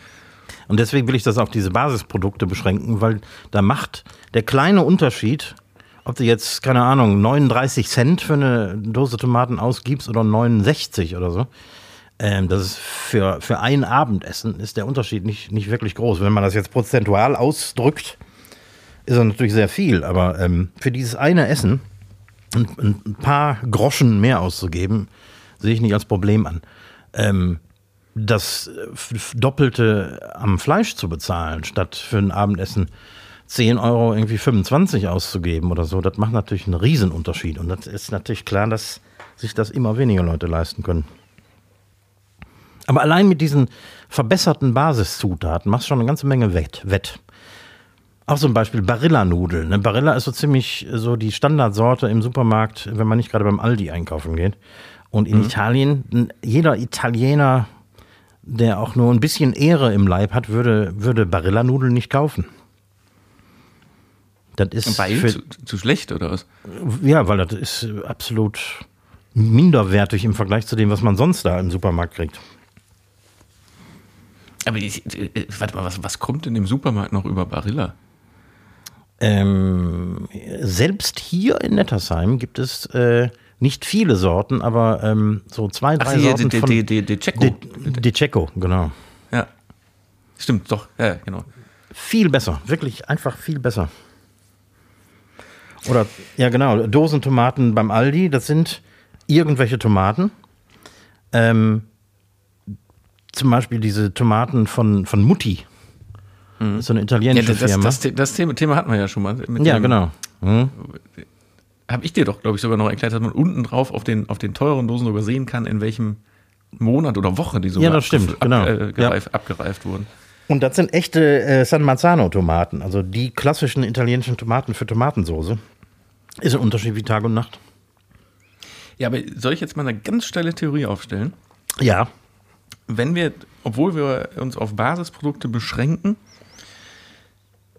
Und deswegen will ich das auf diese Basisprodukte beschränken, weil da macht der kleine Unterschied, ob du jetzt, keine Ahnung, 39 Cent für eine Dose Tomaten ausgibst oder 69 oder so. Ähm, das ist für, für ein Abendessen ist der Unterschied nicht, nicht wirklich groß. Wenn man das jetzt prozentual ausdrückt, ist er natürlich sehr viel. Aber ähm, für dieses eine Essen ein, ein, paar Groschen mehr auszugeben, sehe ich nicht als Problem an. Ähm, das f- Doppelte am Fleisch zu bezahlen, statt für ein Abendessen 10 Euro irgendwie 25 auszugeben oder so, das macht natürlich einen Riesenunterschied. Und das ist natürlich klar, dass sich das immer weniger Leute leisten können. Aber allein mit diesen verbesserten Basiszutaten machst du schon eine ganze Menge wett. wett. Auch zum Beispiel Barilla-Nudeln. Ne? Barilla ist so ziemlich so die Standardsorte im Supermarkt, wenn man nicht gerade beim Aldi einkaufen geht. Und in Italien, n- jeder Italiener, der auch nur ein bisschen Ehre im Leib hat, würde, würde Barilla-Nudeln nicht kaufen. Das ist Weil für, zu, zu schlecht oder was? ja, weil das ist absolut minderwertig im Vergleich zu dem, was man sonst da im Supermarkt kriegt. Aber ich, äh, warte mal, was, was kommt denn im Supermarkt noch über Barilla? Ähm, selbst hier in Nettersheim gibt es äh, nicht viele Sorten, aber ähm, so zwei, drei hier, Sorten die, von die, die, die Checo. De, De Checo, genau. Ja. Stimmt, doch, ja, genau. Viel besser, wirklich einfach viel besser. Oder, ja genau, Dosentomaten beim Aldi, das sind irgendwelche Tomaten. Ähm, zum Beispiel diese Tomaten von, von Mutti. Das ist so eine Ja, italienische das, das, Firma. das, das Thema, Thema hatten wir ja schon mal. Ja, dem- genau. Hm. Habe ich dir doch, glaube ich, sogar noch erklärt, dass man unten drauf auf den, auf den teuren Dosen sogar sehen kann, in welchem Monat oder Woche die sogar Ja, das stimmt, abgef- genau. Äh, gereif, abgereift wurden. Und das sind echte äh, San Marzano-Tomaten, also die klassischen italienischen Tomaten für Tomatensoße. Ist ein Unterschied wie Tag und Nacht. Ja, aber soll ich jetzt mal eine ganz steile Theorie aufstellen? Ja. Wenn wir, obwohl wir uns auf Basisprodukte beschränken,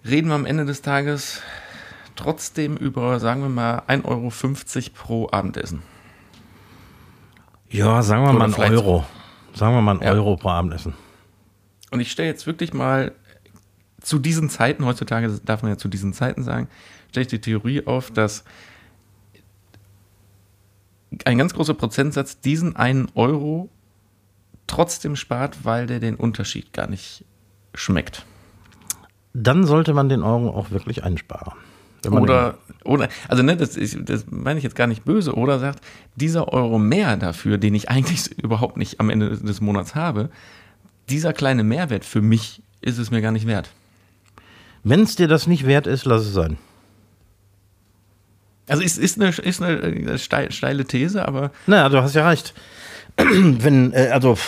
reden wir am Ende des Tages trotzdem über, sagen wir mal, 1,50 Euro pro Abendessen. Ja, sagen wir Oder mal einen Euro. Sagen wir mal einen Ja. Euro pro Abendessen. Und ich stelle jetzt wirklich mal zu diesen Zeiten, heutzutage darf man ja zu diesen Zeiten sagen, stelle ich die Theorie auf, dass ein ganz großer Prozentsatz diesen einen Euro trotzdem spart, weil der den Unterschied gar nicht schmeckt. Dann sollte man den Euro auch wirklich einsparen. Oder, oder, also ne, das, ist, das meine ich jetzt gar nicht böse, oder sagt, dieser Euro mehr dafür, den ich eigentlich überhaupt nicht am Ende des Monats habe, dieser kleine Mehrwert für mich ist es mir gar nicht wert. Wenn es dir das nicht wert ist, lass es sein. Also ist, ist eine, ist eine steil- steile These, aber Naja, du hast ja recht. Wenn, äh, also,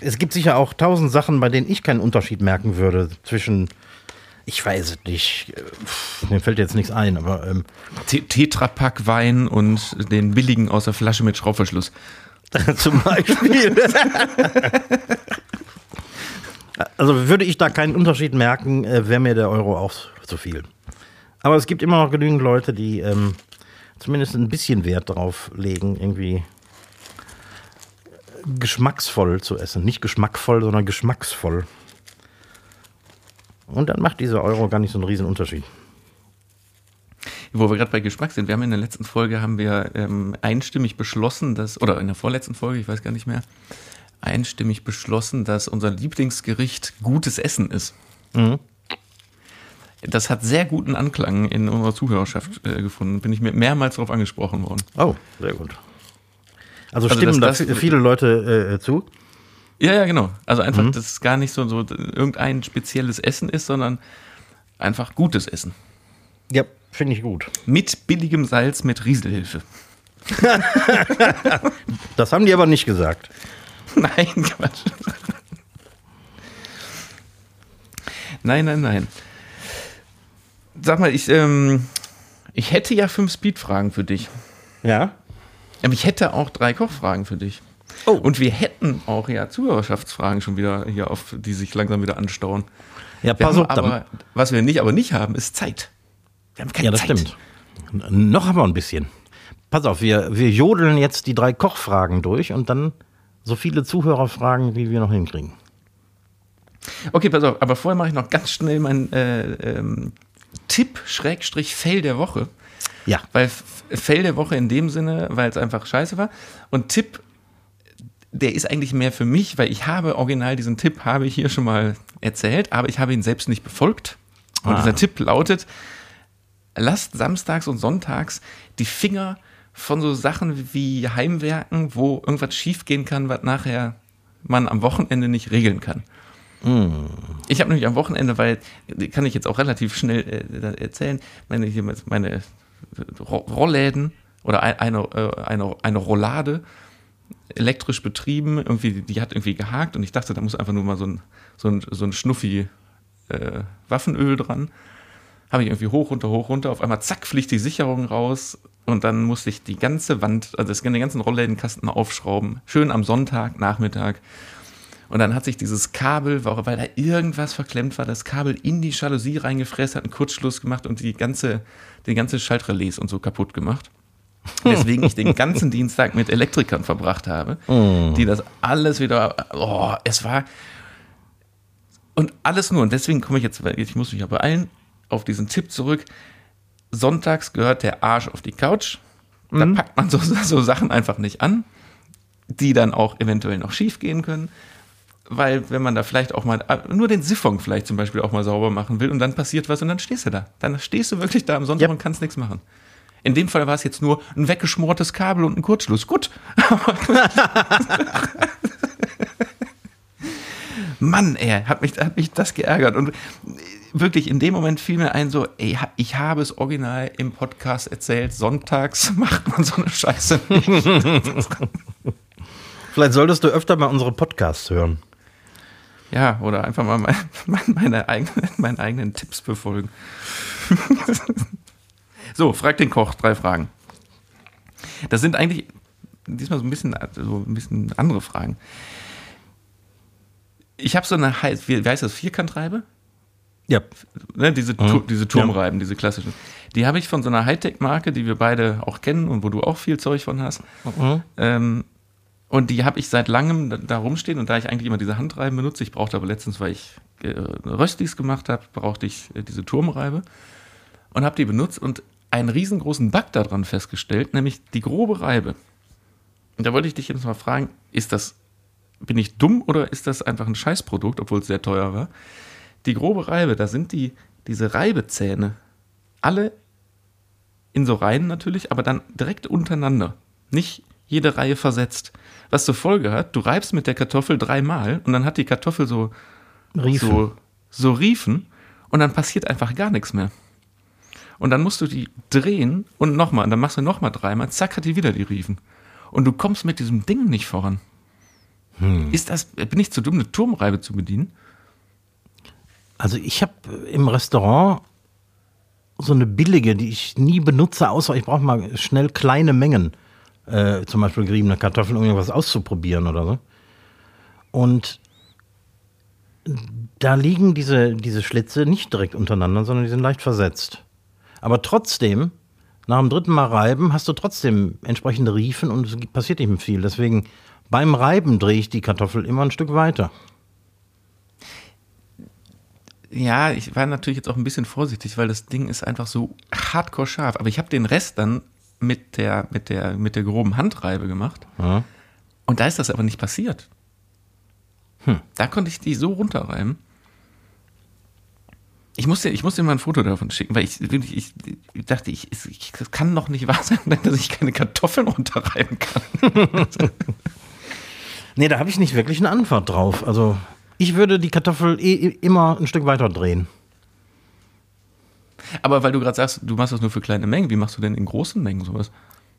es gibt sicher auch tausend Sachen, bei denen ich keinen Unterschied merken würde zwischen, ich weiß es nicht, äh, mir fällt jetzt nichts ein, aber ähm, Te- Tetrapack Wein und den billigen aus der Flasche mit Schraubverschluss. zum Beispiel. also würde ich da keinen Unterschied merken, äh, wäre mir der Euro auch zu viel. Aber es gibt immer noch genügend Leute, die ähm, zumindest ein bisschen Wert darauf legen, irgendwie geschmacksvoll zu essen. Nicht geschmackvoll, sondern geschmacksvoll. Und dann macht dieser Euro gar nicht so einen riesen Unterschied. Wo wir gerade bei Geschmack sind, wir haben in der letzten Folge haben wir ähm, einstimmig beschlossen, dass, oder in der vorletzten Folge, ich weiß gar nicht mehr, einstimmig beschlossen, dass unser Lieblingsgericht gutes Essen ist. Das hat sehr guten Anklang in unserer Zuhörerschaft äh, gefunden. Bin ich mir mehrmals darauf angesprochen worden. Oh, sehr gut. Also, Also stimmen das- da das- viele Leute äh, zu? Ja, ja, genau. Also einfach, dass es gar nicht so, so irgendein spezielles Essen ist, sondern einfach gutes Essen. Ja, finde ich gut. Mit billigem Salz, mit Rieselhilfe. Das haben die aber nicht gesagt. Nein, Quatsch. Nein, nein, nein. Sag mal, ich, ähm, ich hätte ja fünf Speedfragen für dich. Ja? Aber ich hätte auch drei Kochfragen für dich. Oh. Und wir hätten auch ja Zuhörerschaftsfragen schon wieder hier auf, die sich langsam wieder anstauen. Ja, pass auf, aber, was wir nicht, aber nicht haben, ist Zeit. Wir haben keine Ja, das Zeit. stimmt. Noch haben wir ein bisschen. Pass auf, wir, wir jodeln jetzt die drei Kochfragen durch und dann so viele Zuhörerfragen, wie wir noch hinkriegen. Okay, pass auf, aber vorher mache ich noch ganz schnell meinen äh, ähm, Tipp-Fail der Woche. Ja. Weil Fail der Woche in dem Sinne, weil es einfach scheiße war. Und Tipp, der ist eigentlich mehr für mich, weil ich habe original diesen Tipp, habe ich hier schon mal erzählt, aber ich habe ihn selbst nicht befolgt. Und Ah. dieser Tipp lautet, lasst samstags und sonntags die Finger von so Sachen wie Heimwerken, wo irgendwas schiefgehen kann, was nachher man am Wochenende nicht regeln kann. Ich habe nämlich am Wochenende, weil kann ich jetzt auch relativ schnell äh, erzählen, meine, meine Ro- Rollläden oder ein- eine, äh, eine, eine Rollade elektrisch betrieben, irgendwie, die hat irgendwie gehakt und ich dachte, da muss einfach nur mal so ein, so ein, so ein Schnuffi äh, Waffenöl dran. Habe ich irgendwie hoch, runter, hoch, runter. Auf einmal zack, fliegt die Sicherung raus und dann musste ich die ganze Wand, also den ganzen Rolllädenkasten aufschrauben. Schön am Sonntag, Nachmittag. Und dann hat sich dieses Kabel, weil da irgendwas verklemmt war, das Kabel in die Jalousie reingefräst, hat einen Kurzschluss gemacht und die ganze, die ganze Schaltrelais und so kaputt gemacht. Deswegen ich den ganzen Dienstag mit Elektrikern verbracht habe, die das alles wieder, oh, es war, und alles nur, und deswegen komme ich jetzt, weil ich muss mich ja beeilen, auf diesen Tipp zurück. Sonntags gehört der Arsch auf die Couch. Da packt man so, so Sachen einfach nicht an, die dann auch eventuell noch schief gehen können. Weil wenn man da vielleicht auch mal äh, nur den Siphon vielleicht zum Beispiel auch mal sauber machen will und dann passiert was und dann stehst du da. Dann stehst du wirklich da am Sonntag Ja. und kannst nichts machen. In dem Fall war es jetzt nur ein weggeschmortes Kabel und ein Kurzschluss. Gut. Mann, ey, hat mich, hat mich das geärgert. Und wirklich in dem Moment fiel mir ein, so, ey, ich habe es original im Podcast erzählt, sonntags macht man so eine Scheiße nicht. Vielleicht solltest du öfter mal unsere Podcasts hören. Ja, oder einfach mal mein, mein, meine eigenen, meine eigenen Tipps befolgen. so, frag den Koch, drei Fragen. Das sind eigentlich diesmal so ein bisschen, so ein bisschen andere Fragen. Ich habe so eine, wie heißt das, Vierkantreibe? Ja. ne, diese, Mhm. Diese Turmreiben, diese klassischen. Die habe ich von so einer Hightech-Marke, die wir beide auch kennen und wo du auch viel Zeug von hast. Mhm. Ähm, und die habe ich seit langem da, rumstehen und da ich eigentlich immer diese Handreiben benutze, ich brauchte aber letztens, weil ich äh, Röstis gemacht habe, brauchte ich äh, diese Turmreibe und habe die benutzt und einen riesengroßen Bug daran festgestellt, nämlich die grobe Reibe. Und da wollte ich dich jetzt mal fragen, ist das, bin ich dumm oder ist das einfach ein Scheißprodukt, obwohl es sehr teuer war? Die grobe Reibe, da sind die, diese Reibezähne alle in so Reihen natürlich, aber dann direkt untereinander. Nicht jede Reihe versetzt. Was zur Folge hat, du reibst mit der Kartoffel dreimal und dann hat die Kartoffel so, Riefen. so, so Riefen und dann passiert einfach gar nichts mehr. Und dann musst du die drehen und nochmal, und dann machst du nochmal dreimal, zack, hat die wieder die Riefen. Und du kommst mit diesem Ding nicht voran. Ist das, bin ich zu dumm, eine Turmreibe zu bedienen? Also ich habe im Restaurant so eine billige, die ich nie benutze, außer ich brauche mal schnell kleine Mengen, äh, zum Beispiel geriebene Kartoffeln, um irgendwas auszuprobieren oder so. Und da liegen diese, diese Schlitze nicht direkt untereinander, sondern die sind leicht versetzt. Aber trotzdem, nach dem dritten Mal reiben, hast du trotzdem entsprechende Riefen und es passiert nicht mehr viel. Deswegen beim Reiben drehe ich die Kartoffel immer ein Stück weiter. Ja, ich war natürlich jetzt auch ein bisschen vorsichtig, weil das Ding ist einfach so hardcore scharf. Aber ich habe den Rest dann mit der, mit der, mit der groben Handreibe gemacht. Ja. Und da ist das aber nicht passiert. Da konnte ich die so runterreiben. Ich musste, ich musste dir mal ein Foto davon schicken, weil ich, ich, ich dachte, ich, ich, das kann doch nicht wahr sein, dass ich keine Kartoffeln runterreiben kann. Nee, da habe ich nicht wirklich eine Antwort drauf. Also ich würde die Kartoffel eh, eh immer ein Stück weiter drehen. Aber weil du gerade sagst, du machst das nur für kleine Mengen, wie machst du denn in großen Mengen sowas?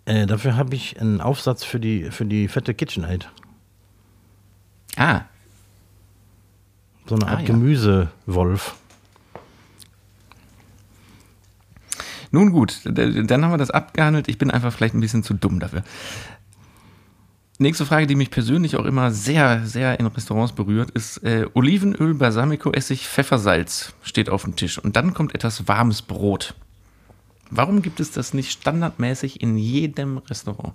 Äh, dafür habe ich einen Aufsatz für die, für die fette KitchenAid. Ah, So eine Ah, Art ja. Gemüsewolf. Nun gut, dann haben wir das abgehandelt. Ich bin einfach vielleicht ein bisschen zu dumm dafür. Nächste Frage, die mich persönlich auch immer sehr, sehr in Restaurants berührt, ist äh, Olivenöl, Balsamico, Essig, Pfeffer, Salz steht auf dem Tisch. Und dann kommt etwas warmes Brot. Warum gibt es das nicht standardmäßig in jedem Restaurant?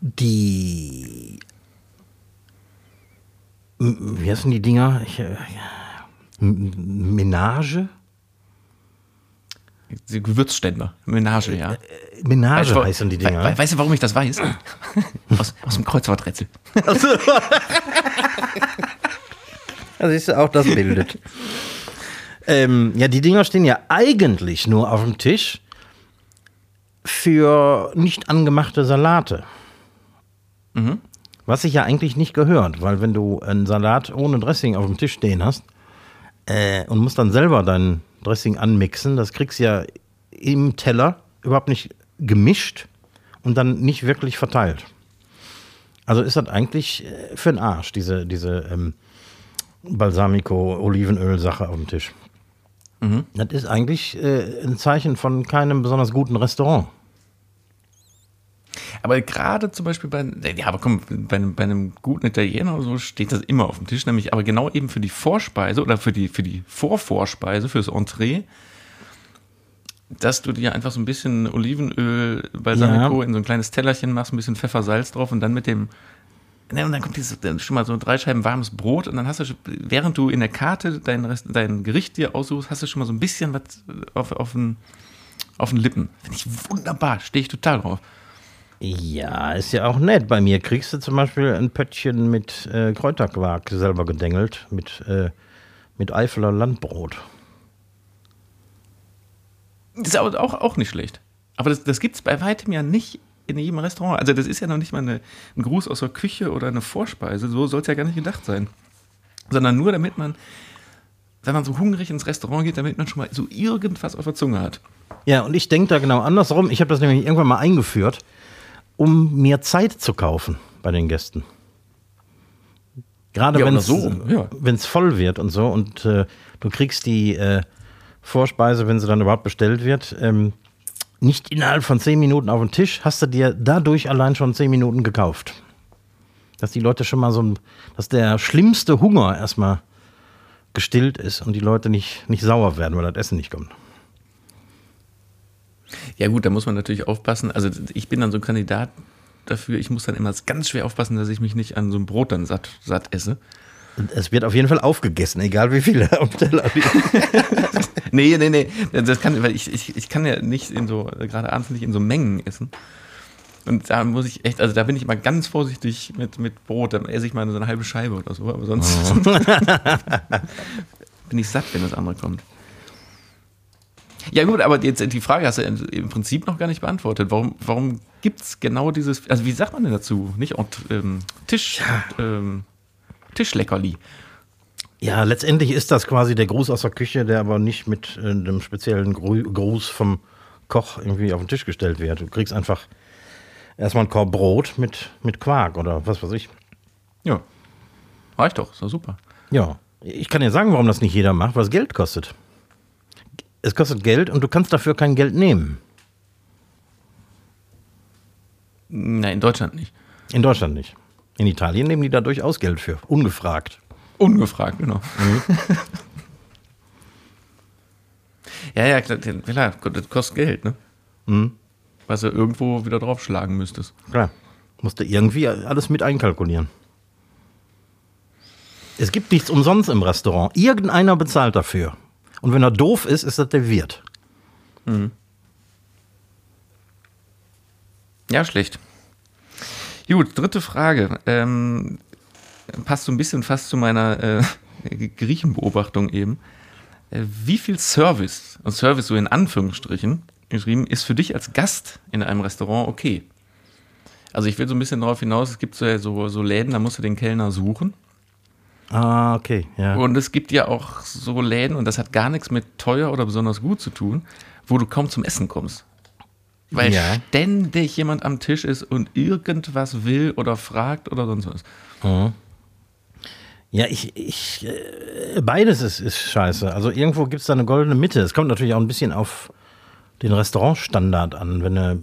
Die. M- Wie heißen die Dinger? Ich, äh, Menage? Gewürzständer, Menage, ja. Menage Weißt heißen die Dinger. we- we- Weißt du, warum ich das weiß? aus, aus dem Kreuzworträtsel. Also siehst du, auch das bildet. ähm, ja, die Dinger stehen ja eigentlich nur auf dem Tisch für nicht angemachte Salate. Was sich ja eigentlich nicht gehört, weil wenn du einen Salat ohne Dressing auf dem Tisch stehen hast äh, und musst dann selber dein Dressing anmixen, das kriegst du ja im Teller überhaupt nicht gemischt und dann nicht wirklich verteilt. Also ist das eigentlich äh, für den Arsch, diese, diese ähm, Balsamico-Olivenöl-Sache auf dem Tisch. Das ist eigentlich äh, ein Zeichen von keinem besonders guten Restaurant. Aber gerade zum Beispiel bei, ja, aber komm, bei einem, bei einem guten Italiener oder so steht das immer auf dem Tisch, nämlich aber genau eben für die Vorspeise oder für die, für die Vorvorspeise, fürs Entree, dass du dir einfach so ein bisschen Olivenöl, Balsamico Ja. in so ein kleines Tellerchen machst, ein bisschen Pfeffer, Salz drauf und dann mit dem, ne, und dann kommt dieses, schon mal so drei Scheiben warmes Brot und dann hast du, während du in der Karte dein, Rest, dein Gericht dir aussuchst, hast du schon mal so ein bisschen was auf, auf den, auf den Lippen. Finde ich wunderbar, stehe ich total drauf. Ja, ist ja auch nett. Bei mir kriegst du zum Beispiel ein Pöttchen mit äh, Kräuterquark selber gedengelt, mit, äh, mit Eifeler Landbrot. Das ist aber auch, auch nicht schlecht. Aber das, das gibt es bei weitem ja nicht in jedem Restaurant. Also das ist ja noch nicht mal eine, ein Gruß aus der Küche oder eine Vorspeise. So soll es ja gar nicht gedacht sein. Sondern nur, damit man, wenn man so hungrig ins Restaurant geht, damit man schon mal so irgendwas auf der Zunge hat. Ja, und ich denke da genau andersrum. Ich habe das nämlich irgendwann mal eingeführt, um mir Zeit zu kaufen bei den Gästen. Gerade Ja, wenn es so, ja. voll wird und so und äh, du kriegst die äh, Vorspeise, wenn sie dann überhaupt bestellt wird, ähm, nicht innerhalb von zehn Minuten auf den Tisch, hast du dir dadurch allein schon zehn Minuten gekauft. Dass die Leute schon mal so ein, dass der schlimmste Hunger erstmal gestillt ist und die Leute nicht, nicht sauer werden, weil das Essen nicht kommt. Ja gut, da muss man natürlich aufpassen. Also ich bin dann so ein Kandidat dafür, ich muss dann immer ganz schwer aufpassen, dass ich mich nicht an so einem Brot dann satt, satt esse. Und es wird auf jeden Fall aufgegessen, egal wie viele am Teller. Nee, nee, nee. Das kann, weil ich, ich, ich kann ja nicht in so, gerade abends nicht in so Mengen essen. Und da muss ich echt, also da bin ich immer ganz vorsichtig mit, mit Brot. Dann esse ich mal so eine halbe Scheibe oder so. Aber sonst bin ich satt, wenn das andere kommt. Ja gut, aber jetzt die Frage hast du im Prinzip noch gar nicht beantwortet. Warum, warum gibt es genau dieses, also wie sagt man denn dazu? Nicht und, ähm, Tisch, ähm, Tischleckerli. Ja, letztendlich ist das quasi der Gruß aus der Küche, der aber nicht mit äh, einem speziellen Gru Gruß vom Koch irgendwie auf den Tisch gestellt wird. Du kriegst einfach erstmal einen Korb Brot mit, mit Quark oder was weiß ich. Ja. Reicht doch, ist doch super. Ja, ich kann dir sagen, warum das nicht jeder macht, es Geld kostet. Es kostet Geld und du kannst dafür kein Geld nehmen. Nein, in Deutschland nicht. In Deutschland nicht. In Italien nehmen die da durchaus Geld für, ungefragt. Ungefragt, genau. ja, ja, klar, klar, das kostet Geld, ne? Mhm. Was du irgendwo wieder draufschlagen müsstest. Klar, musst du irgendwie alles mit einkalkulieren. Es gibt nichts umsonst im Restaurant. Irgendeiner bezahlt dafür. Und wenn er doof ist, ist das der Wirt. Ja, schlecht. Gut, dritte Frage. Ähm, passt so ein bisschen fast zu meiner äh, Griechenbeobachtung eben. Äh, wie viel Service, und Service so in Anführungsstrichen geschrieben, ist für dich als Gast in einem Restaurant okay? Also ich will so ein bisschen darauf hinaus, es gibt so, so, so Läden, da musst du den Kellner suchen. Ah, okay, ja. Und es gibt ja auch so Läden, und das hat gar nichts mit teuer oder besonders gut zu tun, wo du kaum zum Essen kommst. Weil Ja. ständig jemand am Tisch ist und irgendwas will oder fragt oder sonst was. Ja, ich, ich, äh, beides ist, ist scheiße. Also irgendwo gibt es da eine goldene Mitte. Es kommt natürlich auch ein bisschen auf den Restaurantstandard an. Wenn du,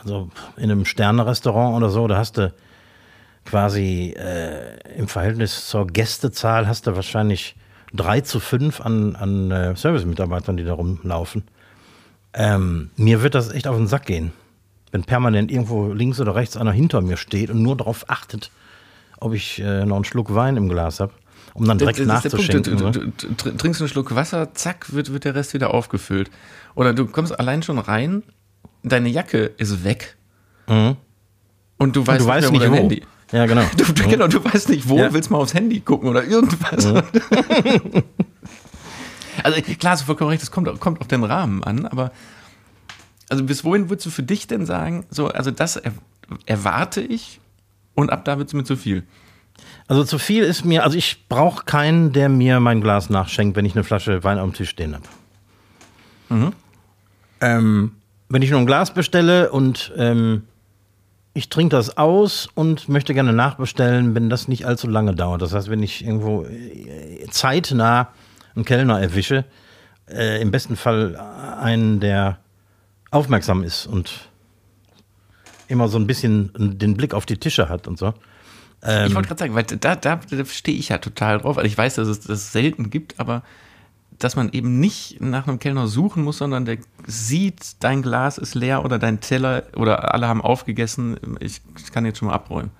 also in einem Sterne-Restaurant oder so, da hast du quasi äh, im Verhältnis zur Gästezahl hast du wahrscheinlich drei zu fünf an, an äh, Service-Mitarbeitern, die da rumlaufen. Ähm, mir wird das echt auf den Sack gehen. Wenn permanent irgendwo links oder rechts einer hinter mir steht und nur darauf achtet, ob ich äh, noch einen Schluck Wein im Glas habe, um dann direkt Das nachzuschenken. Du, du, du, trinkst einen Schluck Wasser, zack, wird, wird der Rest wieder aufgefüllt. Oder du kommst allein schon rein, deine Jacke ist weg und du weißt, Mhm. du weißt nicht dein wo. Handy. Ja, genau. Du, du, genau, du weißt nicht wo, Ja. willst mal aufs Handy gucken oder irgendwas. also klar, so vollkommen recht, das kommt, kommt auf den Rahmen an, aber also bis wohin würdest du für dich denn sagen, so, also das er, erwarte ich und ab da wird es mir zu viel. Also zu viel ist mir, also ich brauche keinen, der mir mein Glas nachschenkt, wenn ich eine Flasche Wein auf dem Tisch stehen habe. Ähm, wenn ich nur ein Glas bestelle und ähm, ich trinke das aus und möchte gerne nachbestellen, wenn das nicht allzu lange dauert. Das heißt, wenn ich irgendwo äh, zeitnah einen Kellner erwische, äh, im besten Fall einen, der aufmerksam ist und immer so ein bisschen den Blick auf die Tische hat und so. ich wollte gerade sagen, weil da, da, da stehe ich ja total drauf, weil ich weiß, dass es das selten gibt, aber dass man eben nicht nach einem Kellner suchen muss, sondern der sieht, dein Glas ist leer oder dein Teller oder alle haben aufgegessen, ich, ich kann jetzt schon mal abräumen.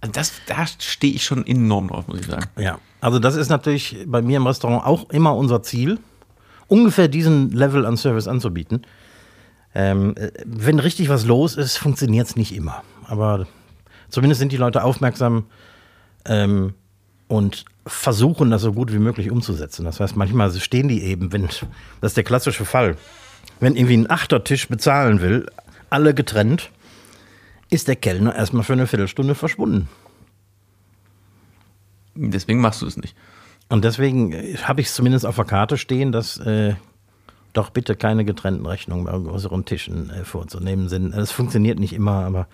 Also das, da stehe ich schon enorm drauf, muss ich sagen. Ja, also das ist natürlich bei mir im Restaurant auch immer unser Ziel, ungefähr diesen Level an Service anzubieten. Ähm, äh, wenn richtig was los ist, funktioniert es nicht immer. Aber zumindest sind die Leute aufmerksam ähm, und versuchen, das so gut wie möglich umzusetzen. Das heißt, manchmal stehen die eben, wenn, das ist der klassische Fall, wenn irgendwie ein Achtertisch bezahlen will, alle getrennt, ist der Kellner erstmal für eine Viertelstunde verschwunden. Deswegen machst du es nicht. Und deswegen äh, habe ich es zumindest auf der Karte stehen, dass äh, doch bitte keine getrennten Rechnungen bei größeren Tischen äh, vorzunehmen sind. Es funktioniert nicht immer, aber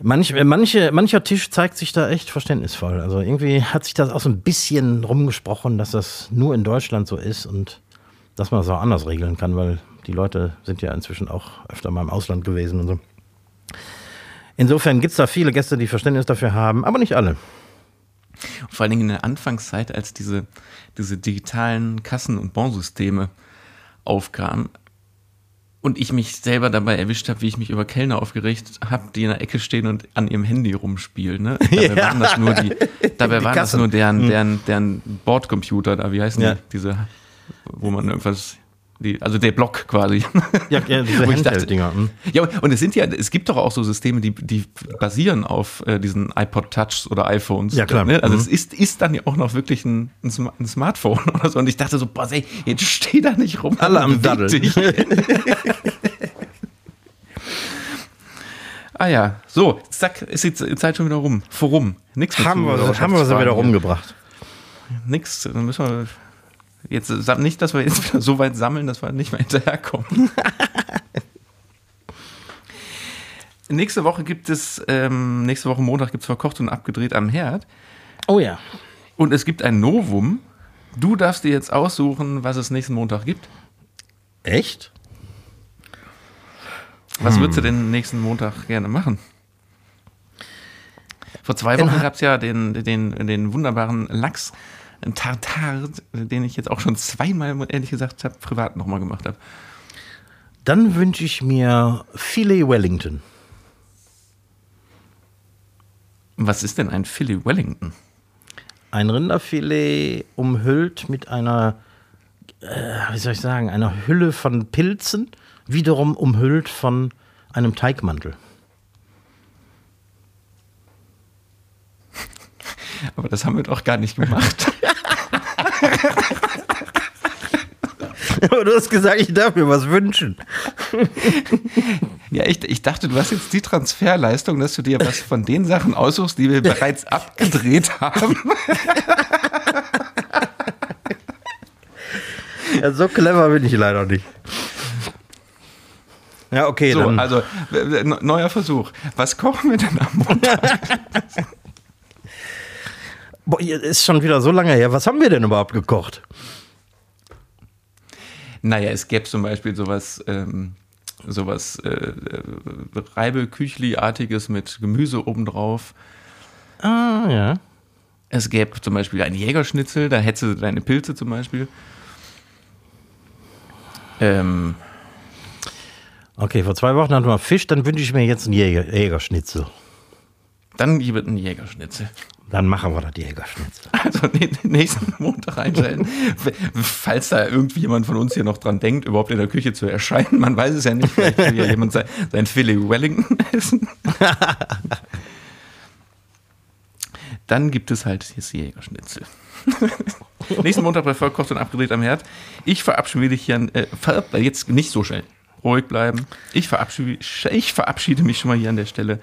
manch, äh, manche, mancher Tisch zeigt sich da echt verständnisvoll. Also irgendwie hat sich das auch so ein bisschen rumgesprochen, dass das nur in Deutschland so ist und dass man das auch anders regeln kann, weil die Leute sind ja inzwischen auch öfter mal im Ausland gewesen und so. Insofern gibt es da viele Gäste, die Verständnis dafür haben, aber nicht alle. Vor allen Dingen in der Anfangszeit, als diese, diese digitalen Kassen- und Bonsysteme aufkamen und ich mich selber dabei erwischt habe, wie ich mich über Kellner aufgeregt habe, die in der Ecke stehen und an ihrem Handy rumspielen. Ne? Dabei ja. waren das nur die, dabei die waren das nur deren, hm. deren, deren Bordcomputer da, wie heißen ja. die? Diese, wo man irgendwas die, also der Block quasi. Ja, ja diese Handheld-Dinger. Hm. Ja, und es sind ja, es gibt doch auch so Systeme, die, die basieren auf äh, diesen iPod Touchs oder iPhones. Ja, klar. Ne? Also mhm. es ist, ist dann ja auch noch wirklich ein, ein, Smartphone oder so. Und ich dachte so, boah, ey, jetzt steh da nicht rum. Alle am Daddel. ah ja, so, zack, ist die Zeit schon wieder rum. Vorum. Nix mehr haben wir, haben wir sie wieder rumgebracht. Nix, dann müssen wir Jetzt nicht, dass wir jetzt wieder so weit sammeln, dass wir nicht mehr hinterherkommen. nächste Woche gibt es, ähm, nächste Woche Montag gibt es verkocht und abgedreht am Herd. Oh ja. Und es gibt ein Novum. Du darfst dir jetzt aussuchen, was es nächsten Montag gibt. Echt? Was hm. würdest du denn nächsten Montag gerne machen? Vor zwei Wochen gab es ja den, den, den wunderbaren Lachs ein Tartar, den ich jetzt auch schon zweimal, ehrlich gesagt, hab, privat nochmal gemacht habe. Dann wünsche ich mir Filet Wellington. Was ist denn ein Filet Wellington? Ein Rinderfilet umhüllt mit einer, äh, wie soll ich sagen, einer Hülle von Pilzen, wiederum umhüllt von einem Teigmantel. Aber das haben wir doch gar nicht gemacht. Aber du hast gesagt, ich darf mir was wünschen. Ja, ich, ich dachte, du hast jetzt die Transferleistung, dass du dir was von den Sachen aussuchst, die wir bereits abgedreht haben. Ja, so clever bin ich leider nicht. Ja, okay. So, dann. also neuer Versuch. Was kochen wir denn am Montag? Boah, ist schon wieder so lange her. Was haben wir denn überhaupt gekocht? Naja, es gäbe zum Beispiel sowas, ähm, sowas äh, äh, Reibeküchli-artiges mit Gemüse obendrauf. Ah, ja. Es gäbe zum Beispiel ein Jägerschnitzel, da hättest du deine Pilze zum Beispiel. Ähm. Okay, vor zwei Wochen hatten wir Fisch, dann wünsche ich mir jetzt einen Jäger, Jägerschnitzel. Dann gibt es einen Jägerschnitzel. Dann machen wir das Jägerschnitzel. Also nächsten Montag einschalten. Falls da irgendwie jemand von uns hier noch dran denkt, überhaupt in der Küche zu erscheinen. Man weiß es ja nicht. Vielleicht will ja jemand sein, sein Philly Wellington essen. Dann gibt es halt das Jägerschnitzel. nächsten Montag bei Vollkocht und abgedreht am Herd. Ich verabschiede dich hier, äh, jetzt nicht so schnell, ruhig bleiben. Ich verabschiede, ich verabschiede mich schon mal hier an der Stelle.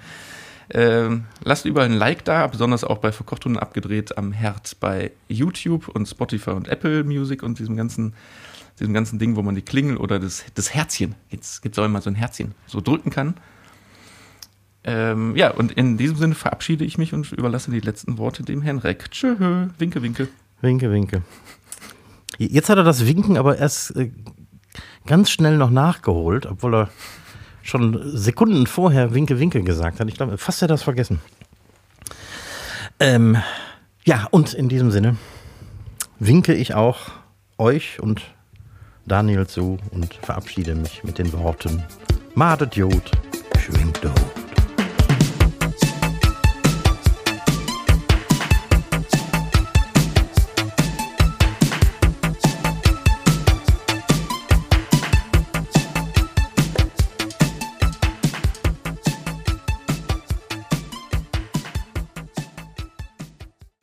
Ähm, lasst überall ein Like da, besonders auch bei Verkocht und abgedreht am Herz bei YouTube und Spotify und Apple Music und diesem ganzen, diesem ganzen Ding, wo man die Klingel oder das, das Herzchen, jetzt gibt es auch immer so ein Herzchen, so drücken kann. Ähm, ja, und in diesem Sinne verabschiede ich mich und überlasse die letzten Worte dem Henrik. Tschö, winke, winke. Winke, winke. Jetzt hat er das Winken aber erst äh, ganz schnell noch nachgeholt, obwohl er schon Sekunden vorher Winke Winke gesagt hat. Ich glaube, fast hätte er das vergessen. Ähm, ja, und in diesem Sinne winke ich auch euch und Daniel zu und verabschiede mich mit den Worten Madet Jod, schwingt hoch.